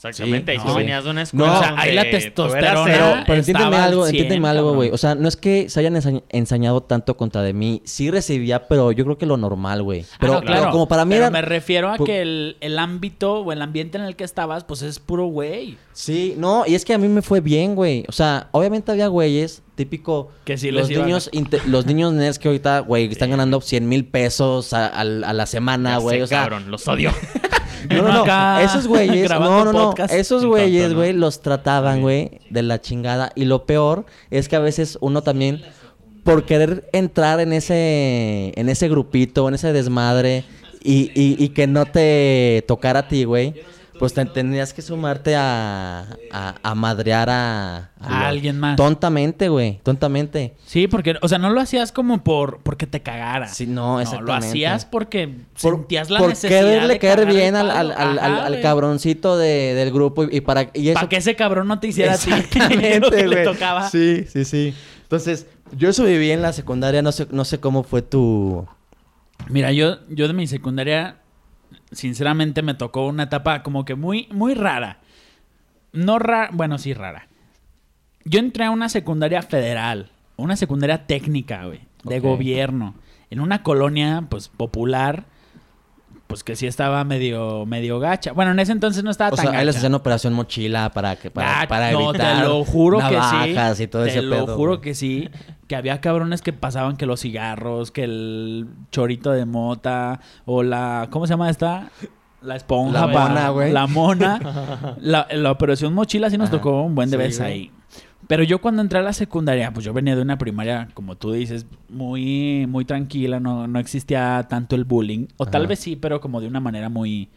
Exactamente. Sí, y tú no. venías de una escuela. No, o sea, donde ahí la testosterona- cero. Pero, pero entiéndeme algo, 100, entiéndeme algo, güey. O sea, no es que se hayan ensa- ensañado tanto contra de mí. Sí recibía, pero yo creo que lo normal, güey. Ah, Pero, claro. como para mí Pero era... me refiero a que el, el ámbito o el ambiente en el que estabas, pues es puro güey. Sí, no, y es que a mí me fue bien, güey. O sea, obviamente había güeyes, típico. Que sí los niños, los niños nerds que ahorita, güey, están ganando 100 mil pesos a, la semana, güey. O sea, cabrón, los odio. no, no, no. Esos güeyes, no, no, no. Esos güeyes, güey, los trataban, güey, de la chingada. Y lo peor es que a veces uno también, por querer entrar en ese, en ese grupito, en ese desmadre, y, y, y que no te tocara a ti, güey. Pues te tendrías que sumarte a, a, a madrear a, A alguien más. Tontamente, güey, tontamente. Sí, porque, o sea, no lo hacías como por porque te cagara. Sí, no, lo exactamente. hacías porque Por, sentías la por necesidad quererle de caer bien al, al, al, Ajá, cabroncito de- del grupo y, y para y eso Para que ese cabrón no te hiciera a ti lo Exactamente, que le tocaba. Sí, sí, sí. Entonces, yo eso viví en la secundaria, no sé, no sé cómo fue tu... Mira, yo, yo de mi secundaria, sinceramente me tocó una etapa como que muy, muy rara. No rara, bueno, sí rara. Yo entré a una secundaria federal, una secundaria técnica, güey, de gobierno, en una colonia, pues, popular, pues que sí estaba medio, medio gacha. Bueno, en ese entonces no estaba O tan sea, ahí les gacha. hacían operación mochila para que para, Ah, para no, evitar te lo juro que sí. navajas y todo te ese lo pedo. juro güey. que sí. Que había cabrones que pasaban que los cigarros, que el chorito de mota, o la. ¿Cómo se llama esta? La esponja. La mona, güey. La mona. la, la operación mochila sí nos Ajá. tocó un buen de Sí, veces ahí. Pero yo cuando entré a la secundaria, pues yo venía de una primaria, como tú dices, muy, muy tranquila, no, no existía tanto el bullying. O tal Ajá. vez sí, pero como de una manera muy...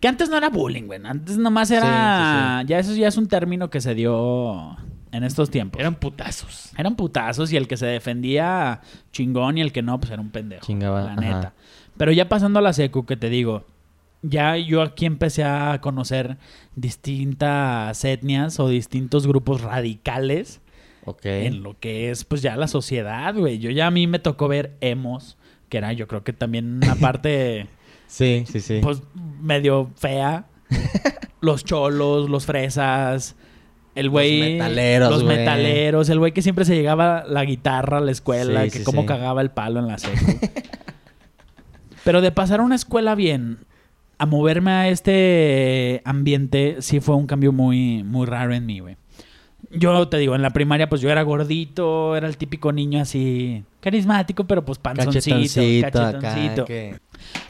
Que antes no era bullying, güey. Antes nomás era... Sí, sí, Ya eso ya es un término que se dio en estos tiempos. Eran putazos. Eran putazos y el que se defendía chingón y el que no, pues era un pendejo. Chingaba, La ajá. neta. Pero ya pasando a la secu, que te digo, ya yo aquí empecé a conocer distintas etnias o distintos grupos radicales Ok. en lo que es pues ya la sociedad, güey. Yo ya a mí me tocó ver emos, que era yo creo que también una parte Sí, sí, sí. pues medio fea. los cholos, los fresas, el güey... metaleros, Los metaleros, el güey que siempre se llegaba la guitarra a la escuela, Sí, que sí, cómo sí. cagaba el palo en la secu. Pero de pasar a una escuela bien a moverme a este ambiente, sí fue un cambio muy, muy raro en mí, güey. Yo te digo, en la primaria pues yo era gordito, era el típico niño así carismático, pero pues panzoncito, Cachetoncito, cachetoncito. acá, que,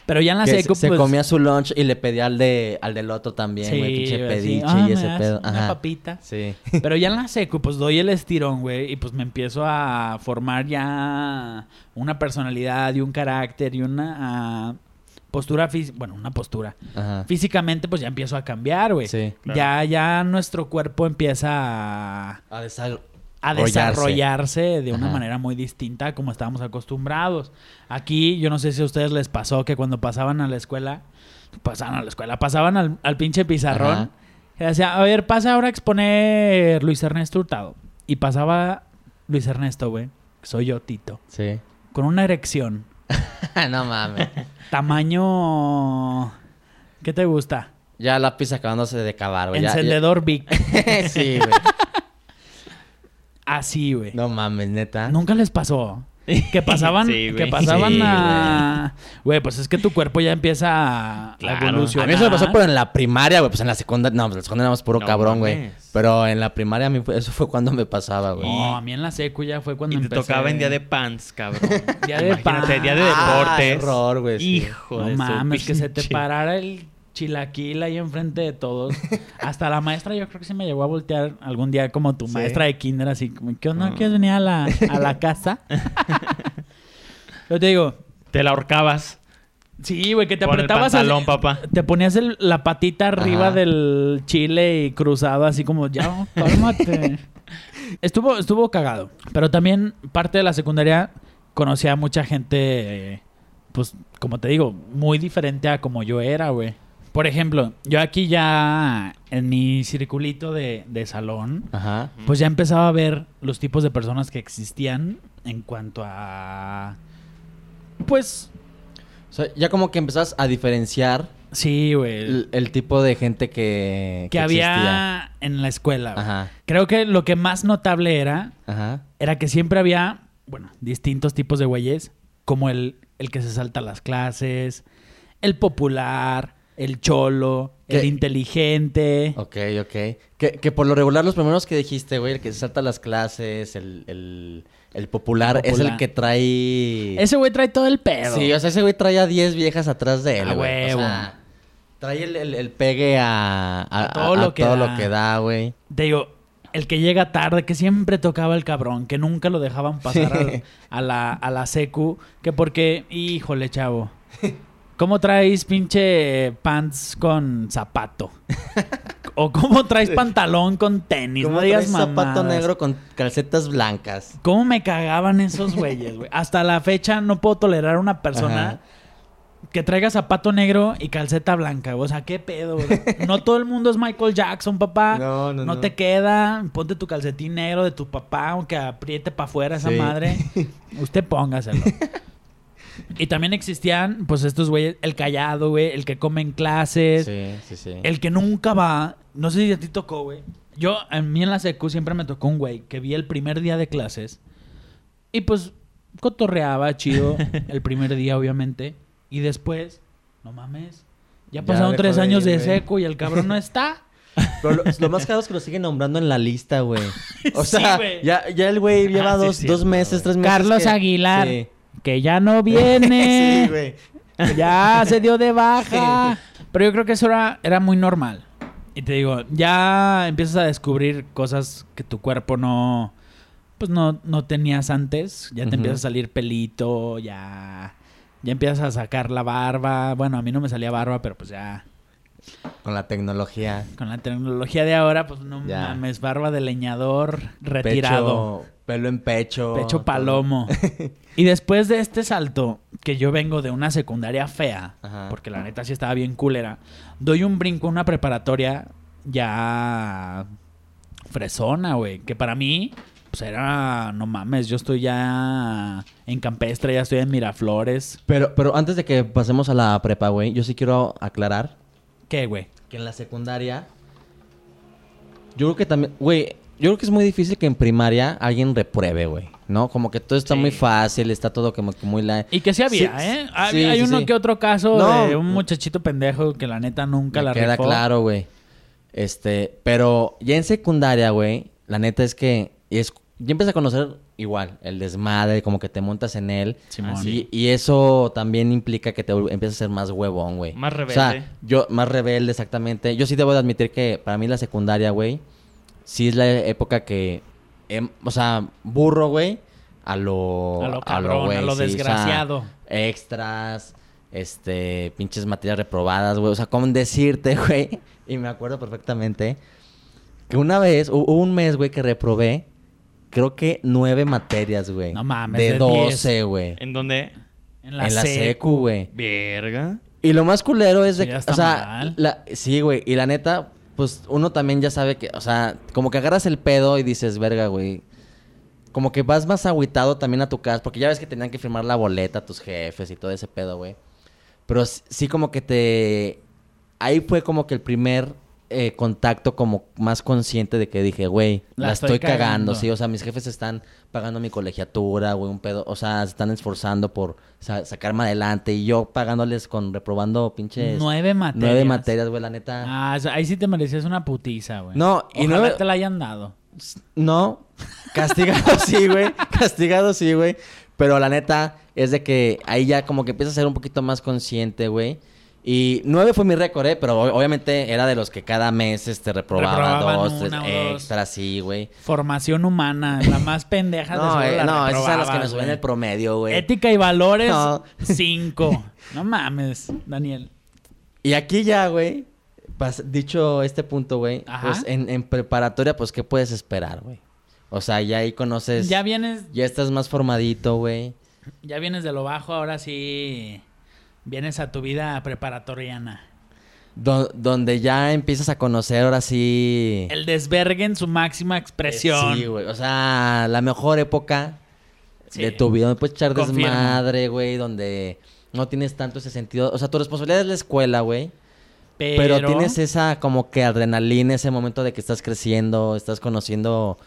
Pero ya en la secu se pues comía su lunch y le pedía al de al del otro también, güey, pinche pediche "Ah, y ¿me ese pedo. Una papita. Sí. Pero ya en la secu, pues doy el estirón, güey, y pues me empiezo a formar ya una personalidad y un carácter y una postura física, bueno, una postura. Ajá. Físicamente, pues ya empiezo a cambiar, güey. Sí. Claro. Ya, ya nuestro cuerpo empieza a, desarrollarse de una Ajá. manera muy distinta a como estábamos acostumbrados. Aquí, yo no sé si a ustedes les pasó que cuando pasaban a la escuela, pasaban a la escuela, pasaban al, al pinche pizarrón, y decía, a ver, pasa ahora a exponer Luis Ernesto Hurtado. Y pasaba Luis Ernesto, güey, que soy yo, Tito, Sí. con una erección, no mames. tamaño... ¿Qué te gusta? Ya lápiz acabándose de cavar, güey. ya- ya- Encendedor Vic. sí, güey. Así, güey. No mames, neta. Nunca les pasó. Que pasaban, Sí, güey. que pasaban Sí, a... Güey, pues es que tu cuerpo ya empieza a Claro. evolucionar. A mí eso me pasó, pero en la primaria, güey. Pues en la secundaria, no, pues en la secundaria éramos puro No cabrón, güey. Pero en la primaria, a mí eso fue cuando me pasaba, güey. No, a mí en la secu ya fue cuando Y te tocaba en día de pants, cabrón. Día de Imagínate, día de Ah, deportes. error, güey, sí. Hijo No de su mames, que se te parara el chilaquil ahí enfrente de todos. Hasta la maestra yo creo que sí me llegó a voltear algún día como tu Sí. maestra de kinder, así como, ¿qué onda? Ah. ¿Quieres venir a la, a la casa? yo te digo, Te la ahorcabas. sí, güey, que te el apretabas... así- pantalón, papá. Te ponías el- la patita arriba Ajá. del chile y cruzado así como, ya, cálmate. estuvo, estuvo cagado. Pero también parte de la secundaria conocí a mucha gente, eh, pues, como te digo, muy diferente a como yo era, güey. Por ejemplo, yo aquí ya en mi circulito de, de salón, Ajá. pues ya empezaba a ver los tipos de personas que existían en cuanto a... Pues, O sea, ya como que empezás a diferenciar sí, güey. el, el tipo de gente que, que había existía. en la escuela. güey. Ajá. Creo que lo que más notable era, Ajá. era que siempre había, bueno, distintos tipos de güeyes, como el, el que se salta las clases, el popular, el cholo, el inteligente. Ok, ok. Que, que por lo regular los primeros que dijiste, güey, el que se salta las clases, el, el, el popular, es el que trae... Ese güey trae todo el pedo. Sí, o sea, ese güey trae a 10 viejas atrás de él, A güey. huevo. O sea, trae el, el- el pegue a, a, A todo lo que todo da. lo que da, güey. Te digo, el que llega tarde, que siempre tocaba el cabrón, que nunca lo dejaban pasar al- a, la, a la secu, que porque, híjole, chavo. ¿Cómo traes pinche pants con zapato? ¿O cómo traes pantalón con tenis? Como no digas traes zapato negro con calcetas blancas. ¿Cómo me cagaban esos güeyes, güey? Hasta la fecha no puedo tolerar una persona Ajá. que traiga zapato negro y calceta blanca. güey. O sea, ¿qué pedo? güey? No todo el mundo es Michael Jackson, papá. No, no, no. te queda. Ponte tu calcetín negro de tu papá, aunque apriete para afuera esa Sí. madre. Usted póngaselo. Y también existían, pues, estos güeyes, el callado, güey, el que come en clases, Sí, sí, sí. el que nunca va. No sé si a ti tocó, güey. Yo, a mí en la secu siempre me tocó un güey que vi el primer día de clases y pues cotorreaba chido el primer día, obviamente. Y después, no mames, ya pasaron tres de años ir, de güey. seco y el cabrón no está. Pero lo, lo más caro es que lo siguen nombrando en la lista, güey. O Sí, sea, güey. ya, ya el güey lleva Ah, sí, dos, dos meses, tres meses. Carlos que- Aguilar, Sí. Que ya no viene. sí, güey. ya se dio de baja. Pero yo creo que eso era, era muy normal. Y te digo, ya empiezas a descubrir cosas que tu cuerpo no, pues no, no tenías antes. Ya te empieza a salir pelito, ya, ya empiezas a sacar la barba. Bueno, a mí no me salía barba, pero pues ya, Con la tecnología. Con la tecnología de ahora, pues no Ya. mames, barba de leñador retirado. Pecho, pelo en pecho. Pecho palomo. y después de este salto, que yo vengo de una secundaria fea, Ajá. porque la neta sí estaba bien culera, doy un brinco a una preparatoria ya fresona, güey. Que para mí, pues era, no mames, yo estoy ya en Campestre, ya estoy en Miraflores. Pero, pero antes de que pasemos a la prepa, güey, yo sí quiero aclarar ¿Qué, güey? que en la secundaria. Yo creo que también, güey, yo creo que es muy difícil que en primaria alguien repruebe, güey. ¿No? Como que todo está Sí. muy fácil, está todo como que muy la. Y que sí había, Sí, ¿eh? Hay, sí, hay sí, uno que otro caso No. de un muchachito pendejo que la neta nunca Me la queda rifó. claro, güey. Este, pero ya en secundaria, güey, la neta es que es, ya empiezas a conocer igual el desmadre, como que te montas en él. Simón. Y, y eso también implica que te empiezas a ser más huevón, güey. Más O rebelde. sea, yo, más rebelde, exactamente. Yo sí debo de admitir que para mí la secundaria, güey, sí es la época que, em, o sea, burro, güey, a lo... A lo cabrón, a lo sí, o sea, desgraciado. extras, este, pinches materias reprobadas, güey. O sea, como decirte, güey. Y me acuerdo perfectamente que una vez, hu- hubo un mes, güey, que reprobé, creo que nueve materias, güey. No mames, De 12, güey. ¿En dónde? En la, En la secu. güey. Verga. Y lo más culero es de que, está o sea, mal. la- sí, güey, y la neta, pues uno también ya sabe que, o sea, como que agarras el pedo y dices, verga, güey. Como que vas más agüitado también a tu casa, porque ya ves que tenían que firmar la boleta a tus jefes y todo ese pedo, güey. Pero sí como que te... Ahí fue como que el primer eh, contacto como más consciente de que dije, güey, La la, estoy estoy, cagando, cagando. sí. O sea, mis jefes están pagando mi colegiatura, güey, un pedo. O sea, se están esforzando por sa- sacarme adelante y yo pagándoles con reprobando pinches... Nueve materias. Nueve materias, güey, la neta. Ah, o sea, ahí sí te merecías una putiza, güey. No, y Ojalá nueve- te la hayan dado. No, castigado sí, güey. Castigado sí, güey. Pero la neta es de que ahí ya como que empieza a ser un poquito más consciente, güey. Y nueve fue mi récord, ¿eh? Pero obviamente era de los que cada mes este, reprobaba Reprobaban dos, tres dos. extras, sí, güey. Formación humana, la más pendeja de No, seguro eh, no, esas son las que nos suben el promedio, güey. Ética y valores, No. cinco. No mames, Daniel. Y aquí ya, güey, dicho este punto, güey, Ajá. pues en, en preparatoria, pues, ¿qué puedes esperar, güey? O sea, ya ahí conoces... Ya vienes, Ya estás más formadito, güey. ya vienes de lo bajo, ahora sí vienes a tu vida preparatoriana. Do- donde ya empiezas a conocer ahora sí... El desvergue en su máxima expresión. Sí, güey. O sea, la mejor época Sí. de tu vida. Donde puedes echar Confirmo. desmadre, güey. Donde no tienes tanto ese sentido. O sea, tu responsabilidad es la escuela, güey. pero, Pero... tienes esa como que adrenalina, ese momento de que estás creciendo, estás conociendo...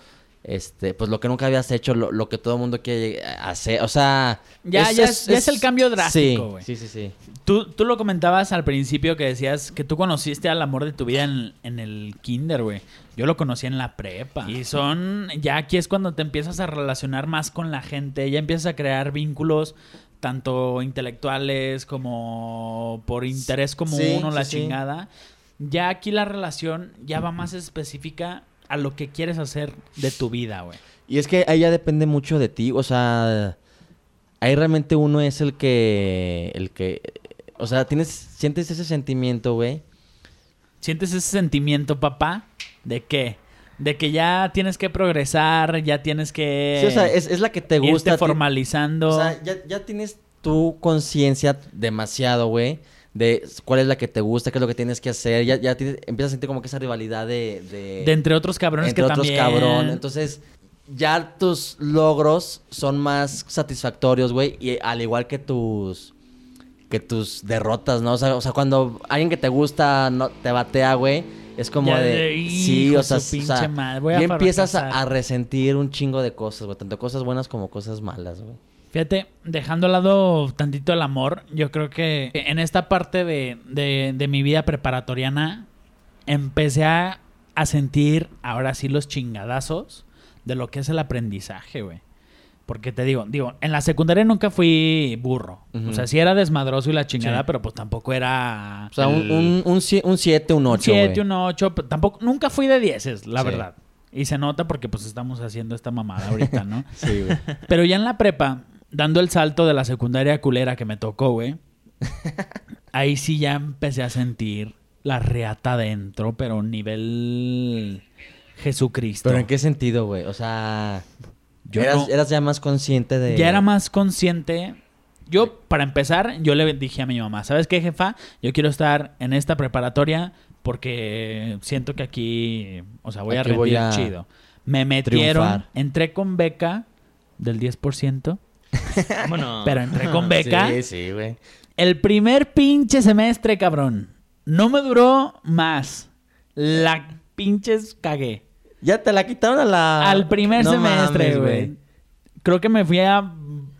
Este, pues lo que nunca habías hecho, lo, lo que todo el mundo quiere hacer. O sea... Ya- ya es- ya es el cambio drástico, güey. Sí, sí, sí. Tú, tú lo comentabas al principio que decías que tú conociste al amor de tu vida en, en el kinder, güey. Yo lo conocí en la prepa. Y son, ya aquí es cuando te empiezas a relacionar más con la gente, ya empiezas a crear vínculos tanto intelectuales como por interés común Sí, o la sí, sí. chingada. Ya aquí la relación ya va más específica a lo que quieres hacer de tu vida, güey. Y es que ahí ya depende mucho de ti, o sea, ahí realmente uno es el que, el que, o sea, tienes, sientes ese sentimiento, güey. ¿Sientes ese sentimiento, papá? ¿De qué? De que ya tienes que progresar, ya tienes que Sí, o sea, es, es la que te gusta. formalizando. O sea, ya, ya tienes tu conciencia demasiado, güey, de cuál es la que te gusta, qué es lo que tienes que hacer. Ya, ya tienes- empiezas a sentir como que esa rivalidad de... de, de entre otros cabrones entre que otros también... cabrón. Entonces, ya tus logros son más satisfactorios, güey. Y al igual que tus que tus derrotas, ¿no? O sea, o sea, cuando alguien que te gusta no te batea, güey, es como Ya de, de, sí, o sea, o sea, pinche madre, voy a y empiezas a, a resentir un chingo de cosas, güey, tanto cosas buenas como cosas malas, güey. Fíjate, dejando al lado tantito el amor, yo creo que en esta parte de, de- de mi vida preparatoriana empecé a, a sentir ahora sí los chingadazos de lo que es el aprendizaje, güey. Porque te digo, digo, en la secundaria nunca fui burro. O sea, sí era desmadroso y la chingada, Sí. pero pues tampoco era... O sea, un, el- un, un, sie- un 7, un 8, Un 7, un 8, pero tampoco, nunca fui de 10, la Sí. verdad. Y se nota porque pues estamos haciendo esta mamada ahorita, ¿no? Sí, güey. Pero ya en la prepa, dando el salto de la secundaria culera que me tocó, güey. ahí sí ya empecé a sentir la reata adentro, pero nivel Jesucristo. ¿Pero en qué sentido, güey? O sea, Yo eras, no- eras ya más consciente de... Ya era más consciente. Yo, para empezar, yo le dije a mi mamá, ¿sabes qué, jefa? Yo quiero estar en esta preparatoria porque siento que aquí, o sea, voy a rendir voy a chido. Me metieron, triunfar. entré con beca del 10%, Vámonos. pero entré con beca. Sí, sí, güey. El primer pinche semestre, cabrón. No me duró más. La pinches cagué. Ya te la quitaron a la... Al primer No semestre, güey. Creo que me fui a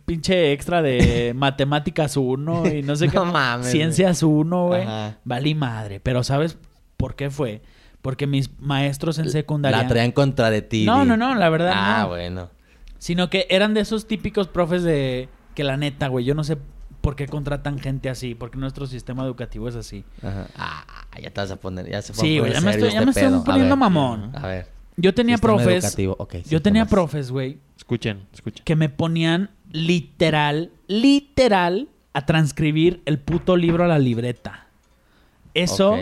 pinche extra de matemáticas 1 y no sé qué. No mames, Ciencias 1, güey. Valí madre. Pero ¿sabes por qué fue? Porque mis maestros en secundaria... La traían contra de ti. No, no, no, la verdad Ah, no. bueno. Sino que eran de esos típicos profes de... Que la neta, güey, yo no sé por qué contratan gente así. Porque nuestro sistema educativo es así. Ajá. Ah, ya te vas a poner... Ya se Sí, güey, ya me estoy, ya este me estoy pedo. A poniendo ver. mamón. A ver. Yo tenía Sistema profes... educativo. Ok, sí, yo tenía profes, güey, Escuchen, escuchen. que me ponían literal, literal a transcribir el puto libro a la libreta. Eso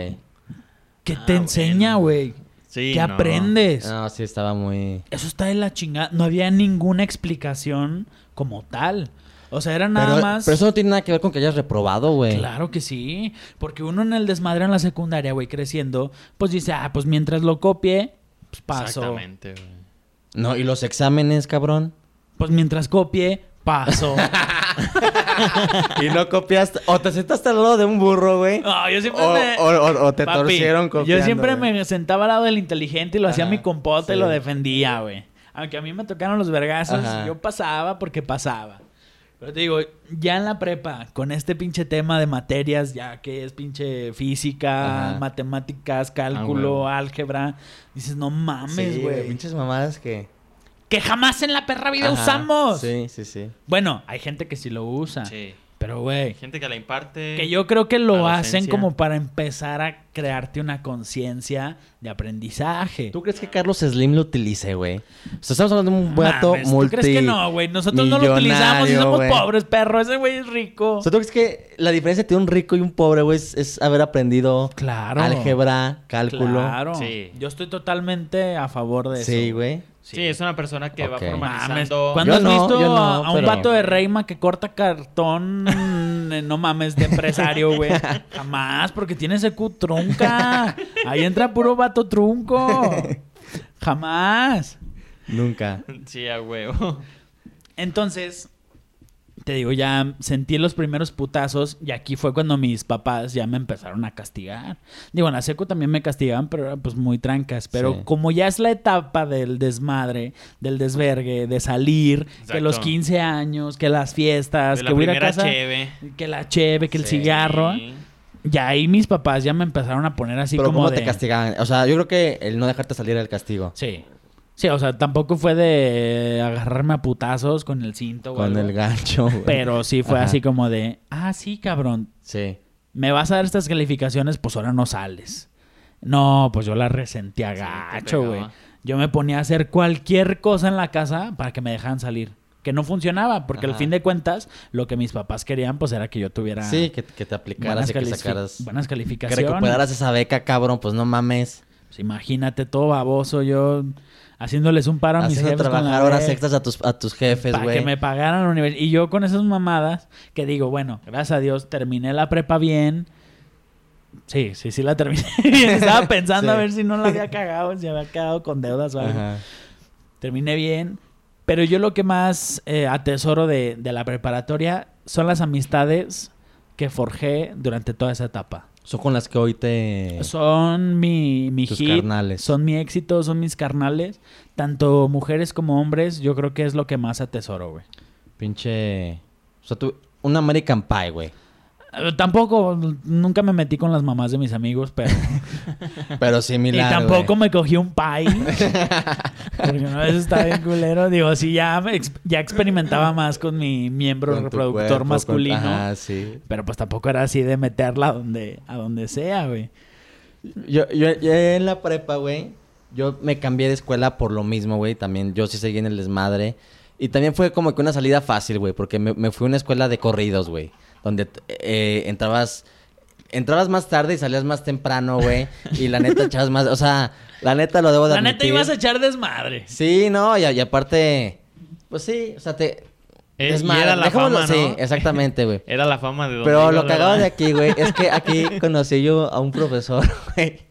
que Ah, te enseña, bueno. Sí, que no. aprendes. No, sí, estaba muy... Eso está de la chingada. No había ninguna explicación como tal. O sea, era nada pero, más. pero eso no tiene nada que ver con que hayas reprobado, güey. Claro que sí. Porque uno en el desmadre en la secundaria, güey, creciendo, pues dice, ah, pues mientras lo copie, pues paso. Exactamente, güey. No, y los exámenes, cabrón. Pues mientras copie, paso. y no copiaste. O te sentaste al lado de un burro, güey. No, yo siempre O, me... o- o- o te Papi, torcieron copiando. Yo siempre güey. me sentaba al lado del inteligente y lo hacía mi compota y lo defendía, güey. Aunque a mí me tocaron los vergazos, Ajá. yo pasaba porque pasaba. Pero te digo, ya en la prepa, con este pinche tema de materias, ya que es pinche física, Ajá. matemáticas, cálculo, huevo. álgebra, dices, no mames, Sí, güey. Pinches mamadas que... que jamás en la perra vida Ajá, usamos. Sí, sí, sí. Bueno, hay gente que sí lo usa. Sí. Pero, güey, gente que la imparte. que yo creo que lo hacen docencia. como para empezar a crearte una conciencia de aprendizaje. ¿Tú crees que Carlos Slim lo utilice, güey? O sea, estamos hablando de un vato Mames, ¿Tú multi... crees que no, güey? Nosotros no lo utilizamos y somos pobres, perro. Ese güey es rico. O sea, ¿tú crees que la diferencia entre un rico y un pobre, güey, es, es haber aprendido Claro. álgebra, cálculo? Claro. Sí. Yo estoy totalmente a favor de eso. Sí, güey. Sí. es una persona que va Ok. Mames, formalizando. ¿Cuándo Yo has no, visto yo no, a, a un pero- vato de Reima que corta cartón? no mames, de empresario, güey. Jamás, porque tiene ese Q trunca. Ahí entra puro vato trunco. Jamás. Nunca. Sí, a huevo. Entonces, te digo, ya sentí los primeros putazos y aquí fue cuando mis papás ya me empezaron a castigar. Digo, en la seco también me castigaban, pero eran pues muy trancas. Pero Sí. como ya es la etapa del desmadre, del desvergue, de salir, que los 15 años, que las fiestas, De que la voy a casa, cheve. que la cheve, que el cigarro. Ya ahí mis papás ya me empezaron a poner así Pero como ¿cómo de... te castigaban? O sea, yo creo que el no dejarte salir era el castigo. Sí. Sí, o sea, tampoco fue de agarrarme a putazos con el cinto o Con algo. el gancho, güey. Pero sí fue Ajá. así como de, ah, sí, cabrón, Sí. me vas a dar estas calificaciones, pues ahora no sales. No, pues yo la resentía Sí, gacho, güey. yo me ponía a hacer cualquier cosa en la casa para que me dejaran salir. Que no funcionaba, porque al fin de cuentas, lo que mis papás querían, pues era que yo tuviera Sí, que, que te aplicaras buenas, y que sacaras... buenas Que calificaciones. recuperaras esa beca, cabrón. Pues no mames. Pues imagínate todo baboso, yo haciéndoles un paro a mis jefes trabajar horas extras a tus, a tus jefes, para güey. que me pagaran universidad. Y yo con esas mamadas, que digo, bueno, gracias a Dios, terminé la prepa bien. Sí, sí, sí la terminé bien. Estaba pensando Sí. a ver si no la había cagado, si había quedado con deudas o algo. Ajá. Terminé bien. Pero yo lo que más eh, atesoro de, de la preparatoria son las amistades que forjé durante toda esa etapa. Son con las que hoy te... Son mi, mi Tus hit, carnales. son mi éxito, son mis carnales. Tanto mujeres como hombres, yo creo que es lo que más atesoro, güey. Pinche... O sea, tú... Un American Pie, güey. Eh, Tampoco, nunca me metí con las mamás de mis amigos, pero... Pero y similar, tampoco güey. me cogí un pie. porque no, eso está bien culero. Digo, sí, ya, ya experimentaba más con mi miembro Con reproductor cuerpo, con- masculino. Ajá, sí. Pero pues tampoco era así de meterla a donde, a donde sea, güey. Yo, yo, yo en la prepa, güey, yo me cambié de escuela por lo mismo, güey. También yo sí seguí en el desmadre. Y también fue como que una salida fácil, güey, porque me, me fui a una escuela de corridos, güey. Donde eh, entrabas entrabas más tarde y salías más temprano, güey. Y la neta echabas más, o sea, la neta lo debo de La neta ibas a echar desmadre. Sí, no, y, y aparte, pues sí, o sea, te... Eh, y desmadre, era la dejémoslo- fama, ¿no? Sí, exactamente, güey. Era la fama de donde Pero lo cagado de aquí, güey, es que aquí conocí yo a un profesor, güey,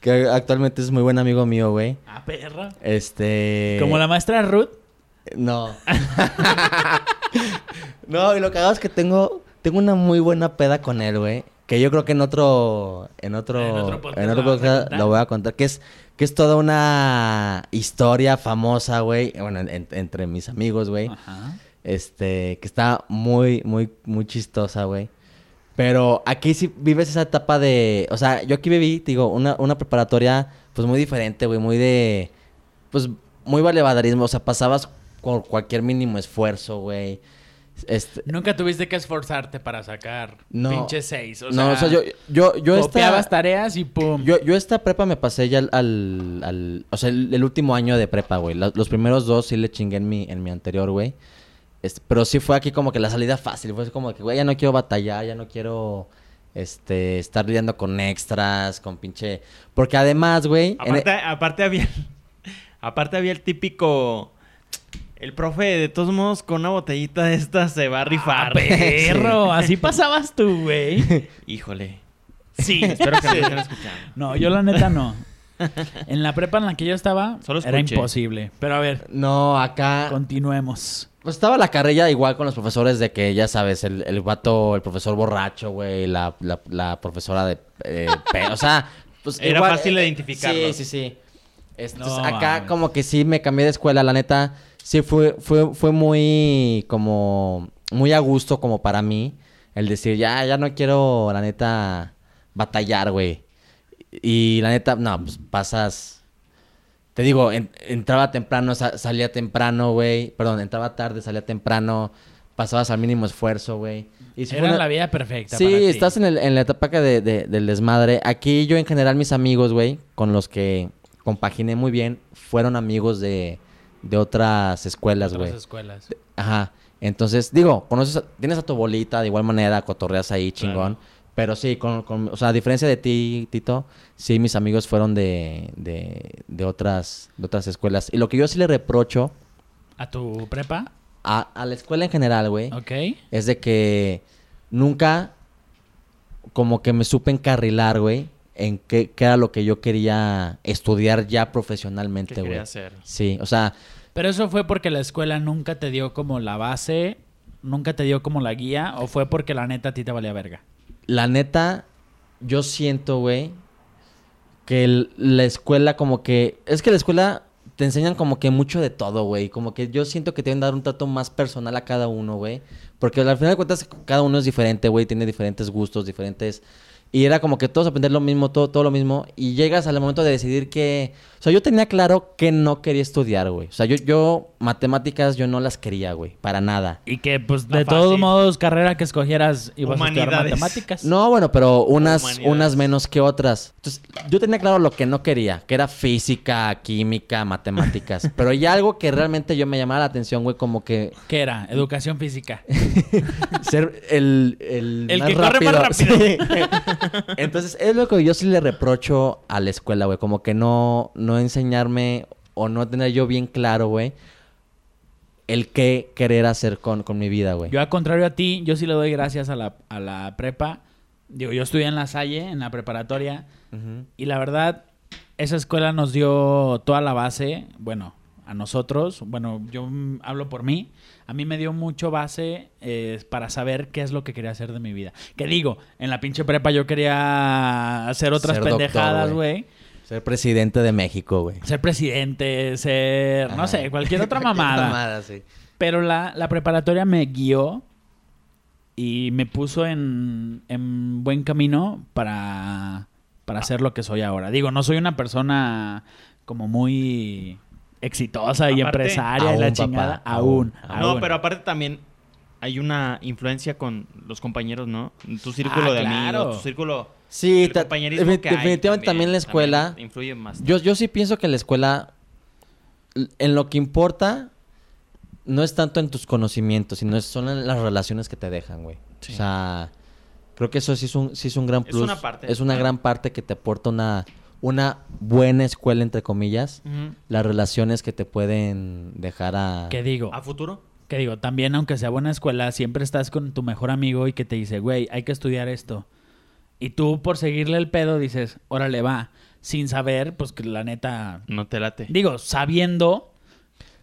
que actualmente es muy buen amigo mío, güey. Ah, perra. Este... Como la maestra Ruth. No. no, y lo cagado es que tengo, tengo una muy buena peda con él, güey. Que yo creo que en otro, en otro, En otro podcast en otro podcast lo voy a contar. Que es, que es toda una historia famosa, güey. Bueno, en- en- entre mis amigos, güey. Ajá. Este, que está muy, muy, muy chistosa, güey. Pero aquí sí vives esa etapa de... O sea, yo aquí viví, te digo, una, una preparatoria pues muy diferente, güey. Muy de... Pues muy valevadarismo. O sea, pasabas con cualquier mínimo esfuerzo, güey. Este... Nunca tuviste que esforzarte para sacar No. pinche seis. O no, sea, o sea, yo, yo, yo copiabas esta... tareas y pum. Yo, yo esta prepa me pasé ya al... al- al- o sea, el, el último año de prepa, güey. La- Los primeros dos sí le chingué en mi, en mi anterior, güey. Este, pero sí fue aquí como que la salida fácil. Fue como que, güey, ya no quiero batallar, ya no quiero este, estar lidiando con extras, con pinche... Porque además, güey... en- Aparte, aparte había... Aparte había el típico... El profe, de todos modos, con una botellita de esta se va a Ah, rifar. perro. Así pasabas tú, güey. Híjole. Sí. Espero que me estén escuchando. No, yo la neta no. En la prepa en la que yo estaba, Solo era imposible. Pero a ver, No, acá... continuemos. Pues estaba la carrilla igual con los profesores de que, ya sabes, el, el vato, el profesor borracho, güey, la, la, la profesora de... eh, o sea, pues Era igual, fácil eh, identificarlos. Sí, sí, sí. Este, No, acá mames. como que sí me cambié de escuela, la neta. Sí fue, fue, fue muy como... Muy a gusto como para mí. El decir, ya, ya no quiero, la neta, batallar, güey. Y la neta, no, pues pasas... Te digo, en- entraba temprano, sa- salía temprano, güey. Perdón, entraba tarde, salía temprano. Pasabas al mínimo esfuerzo, güey. Y fue Era una- la vida perfecta. Sí, para ti. estás en, el- en la etapa que de, de- del desmadre. Aquí yo en general mis amigos, güey, con los que compaginé muy bien, fueron amigos de, de otras escuelas, Otras güey. escuelas. Ajá. Entonces, digo, conoces, tienes a tu bolita de igual manera, cotorreas ahí, chingón. Pero sí, con, con- o sea, a diferencia de ti, Tito, sí, mis amigos fueron de, de, de otras, de otras escuelas. Y lo que yo sí le reprocho ¿A tu prepa? a, a la escuela en general, güey, Ok. es de que nunca como que me supe encarrilar, güey, en qué, qué era lo que yo quería estudiar ya ¿Qué profesionalmente, güey. quería hacer? Sí, o sea, Pero eso fue porque la escuela nunca te dio como la base, nunca te dio como la guía, o fue porque la neta a ti te valía verga. la neta, yo siento, güey, que el- la escuela como que... Es que la escuela te enseñan como que mucho de todo, güey. Como que yo siento que te deben dar un trato más personal a cada uno, güey. Porque al final de cuentas cada uno es diferente, güey. Tiene diferentes gustos, diferentes... Y era como que todos aprender lo mismo, todo, todo lo mismo. Y llegas al momento de decidir que... O sea, yo tenía claro que no quería estudiar, güey. O sea, yo, yo matemáticas yo no las quería, güey. Para nada. Y que, pues, No de fácil. todos modos, carrera que escogieras ibas a estudiar matemáticas. No, bueno, pero unas, unas menos que otras. Entonces, yo tenía claro lo que no quería, que era física, química, matemáticas. pero hay algo que realmente yo me llamaba la atención, güey, como que ¿Qué era? Educación física. ser el, el, El que corre más rápido. Sí. Entonces, es lo que yo sí le reprocho a la escuela, güey, como que no, no enseñarme o no tener yo bien claro, güey, el qué querer hacer con, con mi vida, güey. Yo, al contrario a ti, yo sí le doy gracias a la, a la prepa. Digo, yo estudié en la Salle, en la preparatoria, y la verdad, esa escuela nos dio toda la base, bueno, a nosotros, bueno, yo mm, hablo por mí, a mí me dio mucho base eh, para saber qué es lo que quería hacer de mi vida. Que digo, en la pinche prepa yo quería hacer otras Ser pendejadas, güey. Ser presidente de México, güey. Ser presidente, ser, no sé, cualquier otra mamada. Mamada, sí. Pero la, la preparatoria me guió y me puso en, en buen camino para, para hacer lo que soy ahora. Digo, no soy una persona como muy exitosa y empresaria y la chingada. papá, aún, aún. No, aún. pero aparte también hay una influencia con los compañeros, ¿no? Tu círculo Ah, de claro. amigos, tu círculo... Sí, el compañerismo defi- que hay definitivamente también, la escuela. también influye más. Yo, yo sí pienso que la escuela, en lo que importa, no es tanto en tus conocimientos, sino es- son en las relaciones que te dejan, güey. Sí. O sea, Creo que eso sí es un, sí es un gran Es plus. una parte. Es una gran parte que te aporta una, una buena escuela, entre comillas. Las relaciones que te pueden dejar a... ¿Qué digo? ¿A futuro? Que digo, también aunque sea buena escuela, siempre estás con tu mejor amigo y que te dice, güey, hay que estudiar esto. Y tú por seguirle el pedo dices, órale, va. Sin saber, pues que la neta... No te late. Digo, sabiendo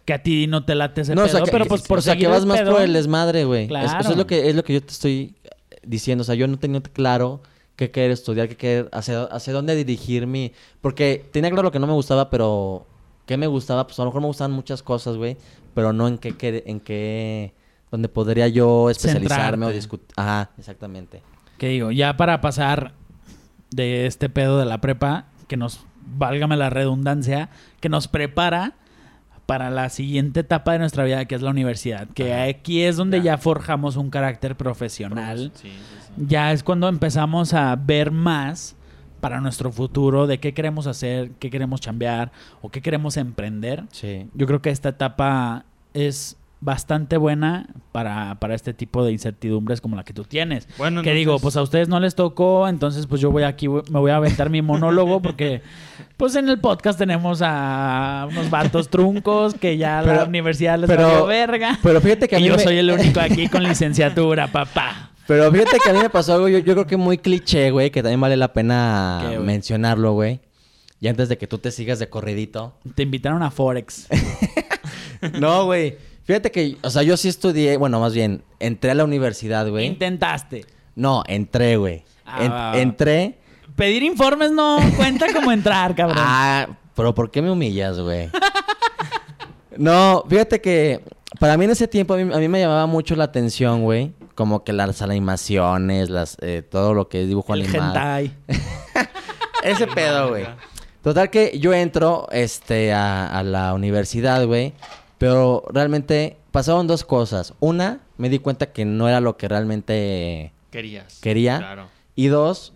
que a ti no te late ese No, o pedo, sea, que, pero pues por o sea, que vas más pedo, por el desmadre, güey. Es- Claro. Eso es lo que es lo que yo te estoy diciendo. O sea, yo no tenía claro qué querer estudiar, qué querer, hacia, hacia dónde dirigir mi... Porque tenía claro lo que no me gustaba, pero... ¿Qué me gustaba? Pues a lo mejor me gustaban muchas cosas, güey. Pero no en qué... quer- En qué donde podría yo especializarme o discutir. Ajá, exactamente. Que digo, ya para pasar de este pedo de la prepa, que nos, válgame la redundancia, que nos prepara para la siguiente etapa de nuestra vida, que es la universidad. Que Ajá. aquí es donde Ya. ya forjamos un carácter profesional. Sí. Ya es cuando empezamos a ver más para nuestro futuro, de qué queremos hacer, qué queremos chambear o qué queremos emprender. Sí. Yo creo que esta etapa es bastante buena para, para este tipo de incertidumbres como la que tú tienes. Bueno, Que digo, pues a ustedes no les tocó, entonces pues yo voy aquí, me voy a aventar mi monólogo porque pues en el podcast tenemos a unos vatos truncos que ya la Pero- universidad les pero- verga. Pero fíjate que a y mí yo me- soy el único aquí con licenciatura, papá. Pero fíjate que a mí me pasó algo, yo, yo creo que muy cliché, güey, que también vale la pena ¿Qué, güey? mencionarlo, güey. Y antes de que tú te sigas de corridito. Te invitaron a Forex. No, güey. Fíjate que, o sea, yo sí estudié, bueno, más bien, entré a la universidad, güey. Intentaste. No, entré, güey. Ah, En- entré. Pedir informes no cuenta como entrar, cabrón. Ah, pero ¿por qué me humillas, güey? no, fíjate que para mí en ese tiempo a mí, a mí me llamaba mucho la atención, güey. Como que las animaciones, las, eh, todo lo que es dibujo el animado. hentai. Ese pedo, güey. Total que yo entro este, a, a la universidad, güey. Pero realmente pasaron dos cosas. Una, me di cuenta que no era lo que realmente Querías. quería. Claro. Y dos,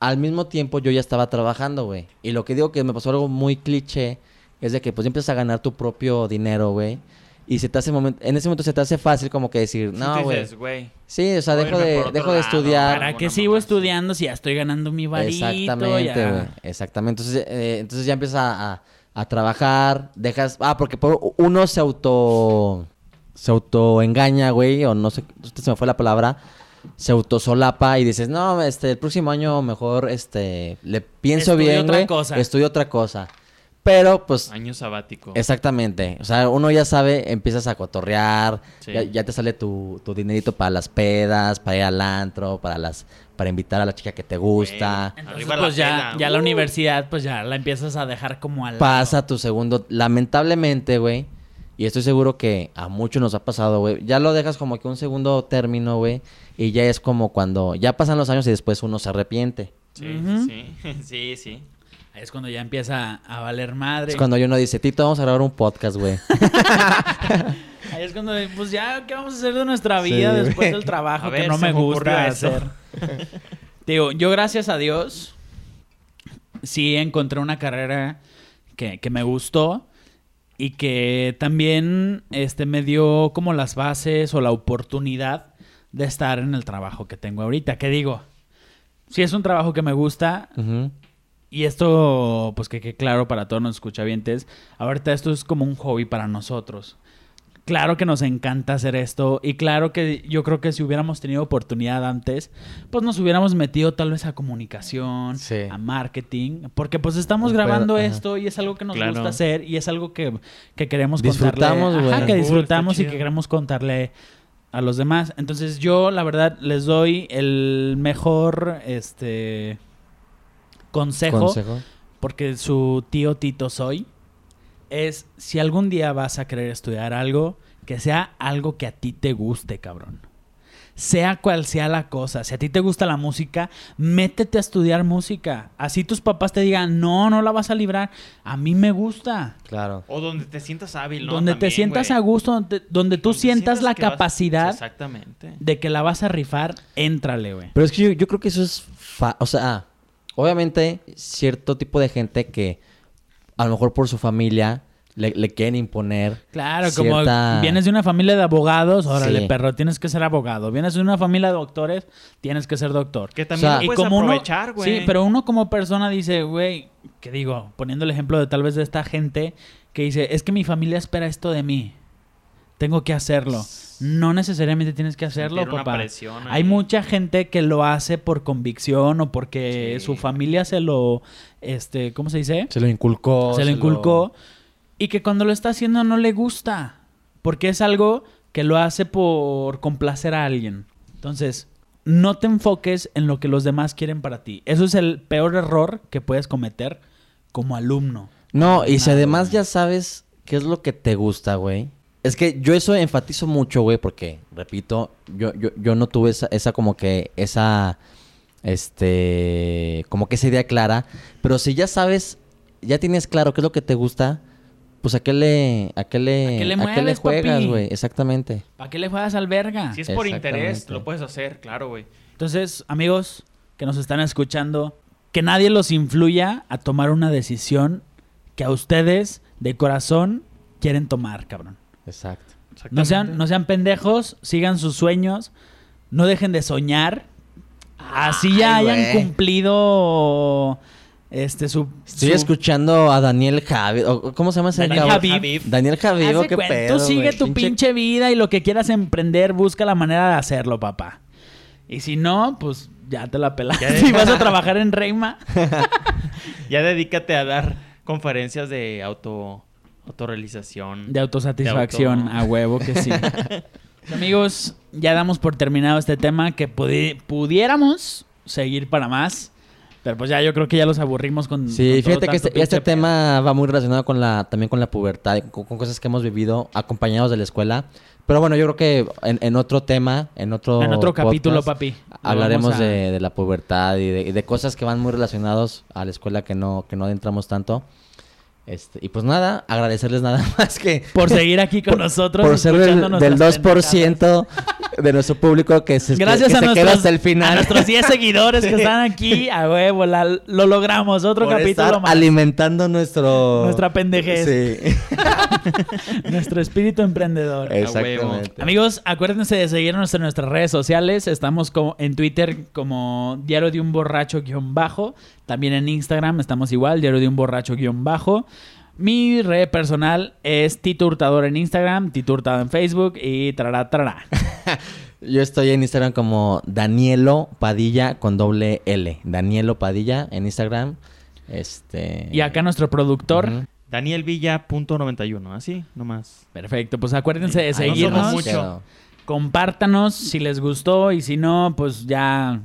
al mismo tiempo yo ya estaba trabajando, güey. Y lo que digo que me pasó algo muy cliché es de que pues ya empiezas a ganar tu propio dinero, güey. Y se te hace momen- en ese momento se te hace fácil como que decir, no, güey. Sí, o sea, dejo de, dejo de lado, estudiar. ¿Para qué sigo estudiando si ya estoy ganando mi varito? Exactamente, güey. Exactamente. Entonces, eh, entonces ya empiezas a, a- a trabajar, dejas... Ah, porque por- uno se auto... Se autoengaña, güey, o no sé, se me fue la palabra. Se autosolapa y dices, no, este, el próximo año mejor, este, le pienso Estudio bien, otra güey. cosa. Estudio otra cosa. Pero, pues, Año sabático. Exactamente. O sea, uno ya sabe, empiezas a cotorrear, Sí. ya, ya te sale tu, tu dinerito para las pedas, para ir al antro, para las para invitar a la chica que te gusta. Entonces, Arriba la pues ya, ya la Uh. universidad, pues ya la empiezas a dejar como al lado. Pasa tu segundo, lamentablemente, güey. Y estoy seguro que a muchos nos ha pasado, güey. Ya lo dejas como que un segundo término, güey. Y ya es como cuando ya pasan los años y después uno se arrepiente. Sí, Ujú. sí, sí, sí. Ahí es cuando ya empieza a valer madre. Es cuando uno dice, Tito, vamos a grabar un podcast, güey. Ahí es cuando, pues ya, ¿qué vamos a hacer de nuestra Sí, vida güey. después del trabajo A que ver, no me gusta hacer? Digo, yo gracias a Dios sí encontré una carrera que, que me gustó y que también este, me dio como las bases o la oportunidad de estar en el trabajo que tengo ahorita. Que digo, si es un trabajo que me gusta, Ujú. Y esto, pues que quede claro para todos los escuchavientes, ahorita esto es como un hobby para nosotros. Claro que nos encanta hacer esto y claro que yo creo que si hubiéramos tenido oportunidad antes, pues nos hubiéramos metido tal vez a comunicación, Sí. a marketing, porque pues estamos Pero, grabando ajá. esto y es algo que nos Claro. gusta hacer y es algo que, que queremos Disfrutamos, contarle. Ajá, güey. que disfrutamos y que queremos contarle a los demás. Entonces yo, la verdad, les doy el mejor, este, consejo Consejo. porque su tío Tito soy, es si algún día vas a querer estudiar algo, que sea algo que a ti te guste, cabrón. Sea cual sea la cosa, si a ti te gusta la música, métete a estudiar música. Así tus papás te digan, no, no la vas a librar. A mí me gusta. Claro. O donde te sientas hábil, ¿no? donde te sientas güey. a gusto, donde, donde tú Donde sientas la vas- capacidad Exactamente. de que la vas a rifar, éntrale, güey. Pero es que yo, yo creo que eso es... fa- o sea, obviamente cierto tipo de gente que a lo mejor por su familia le, le quieren imponer. Claro, cierta- como vienes de una familia de abogados, órale, Sí. perro, tienes que ser abogado. Vienes de una familia de doctores, tienes que ser doctor. Que también O sea, lo Y puedes como uno, aprovechar, güey. sí, pero uno como persona dice, güey, que digo, poniendo el ejemplo de tal vez de esta gente que dice, es que mi familia espera esto de mí, tengo que hacerlo. No necesariamente tienes que hacerlo, Sentir una papá. presión Hay mucha gente que lo hace por convicción o porque Sí. su familia se lo, este, ¿cómo se dice? Se lo inculcó. se lo inculcó y que cuando lo está haciendo no le gusta porque es algo que lo hace por complacer a alguien. Entonces, no te enfoques en lo que los demás quieren para ti. Eso es el peor error que puedes cometer como alumno. No, y si además ya sabes qué es lo que te gusta, güey. Es que yo eso enfatizo mucho, güey, porque, repito, yo, yo, yo no tuve esa, esa como que, esa, este, como que esa idea clara. Pero si ya sabes, ya tienes claro qué es lo que te gusta, pues a qué le, a qué le, ¿A qué le mueves, juegas, papi? güey. Exactamente. ¿Para qué le juegas al verga? Si es por interés, lo puedes hacer, claro, güey. Entonces, amigos que nos están escuchando, que nadie los influya a tomar una decisión que a ustedes de corazón quieren tomar, cabrón. Exacto. No sean, no sean pendejos, sigan sus sueños, no dejen de soñar. Así ya Ay, hayan güey. cumplido este su. Estoy su- escuchando a Daniel Javi. o- ¿Cómo se llama ese Daniel cabrón? Javib. Daniel Javi, Haz de qué cuenta, pedo, Tú sigue güey. tu Pinche- pinche vida y lo que quieras emprender, busca la manera de hacerlo, papá. Y si no, pues ya te la pelaste. Ya Si vas a trabajar en Reima, Ya dedícate a dar conferencias de auto autorrealización. de autosatisfacción, De auto- a huevo que sí. Amigos, ya damos por terminado este tema que pudi- pudiéramos seguir para más. Pero pues ya yo creo que ya los aburrimos con. Sí, con fíjate que este, este tema va muy relacionado con la, también con la pubertad, con, con cosas que hemos vivido acompañados de la escuela. Pero bueno, yo creo que en, en otro tema, en otro En otro podcast, capítulo, papi. Hablaremos vamos a- de, de la pubertad y de, y de cosas que van muy relacionados a la escuela que no, que no adentramos tanto. Este, y pues nada, agradecerles nada más que Por seguir aquí con nosotros. por ser del, del nuestras 2% de nuestro público que se, Gracias que a, se nuestros, queda hasta el final. a nuestros 10 seguidores que están aquí. A huevo, la- lo logramos. Otro por capítulo estar más. alimentando nuestro... Nuestra pendejez. Sí, Nuestro espíritu emprendedor. exactamente. Amigos, acuérdense de seguirnos en nuestras redes sociales. Estamos como en Twitter como Diario de un Borracho guion bajo. También en Instagram estamos igual, Diario de un Borracho guion bajo. Mi red personal es Tito Hurtador en Instagram, Tito Hurtado en Facebook y trará, trará. Yo estoy en Instagram como Danielo Padilla con doble L. Danielo Padilla en Instagram. Este. Y acá nuestro productor. Ujú. Danielvilla.91, así nomás. Perfecto, pues acuérdense de seguirnos. somos nomás mucho. quedo. Compártanos si les gustó y si no, pues ya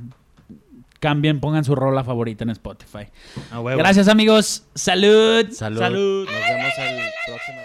cambien, pongan su rola favorita en Spotify. Gracias amigos, salud. Salud. Salud. Nos vemos el próximo.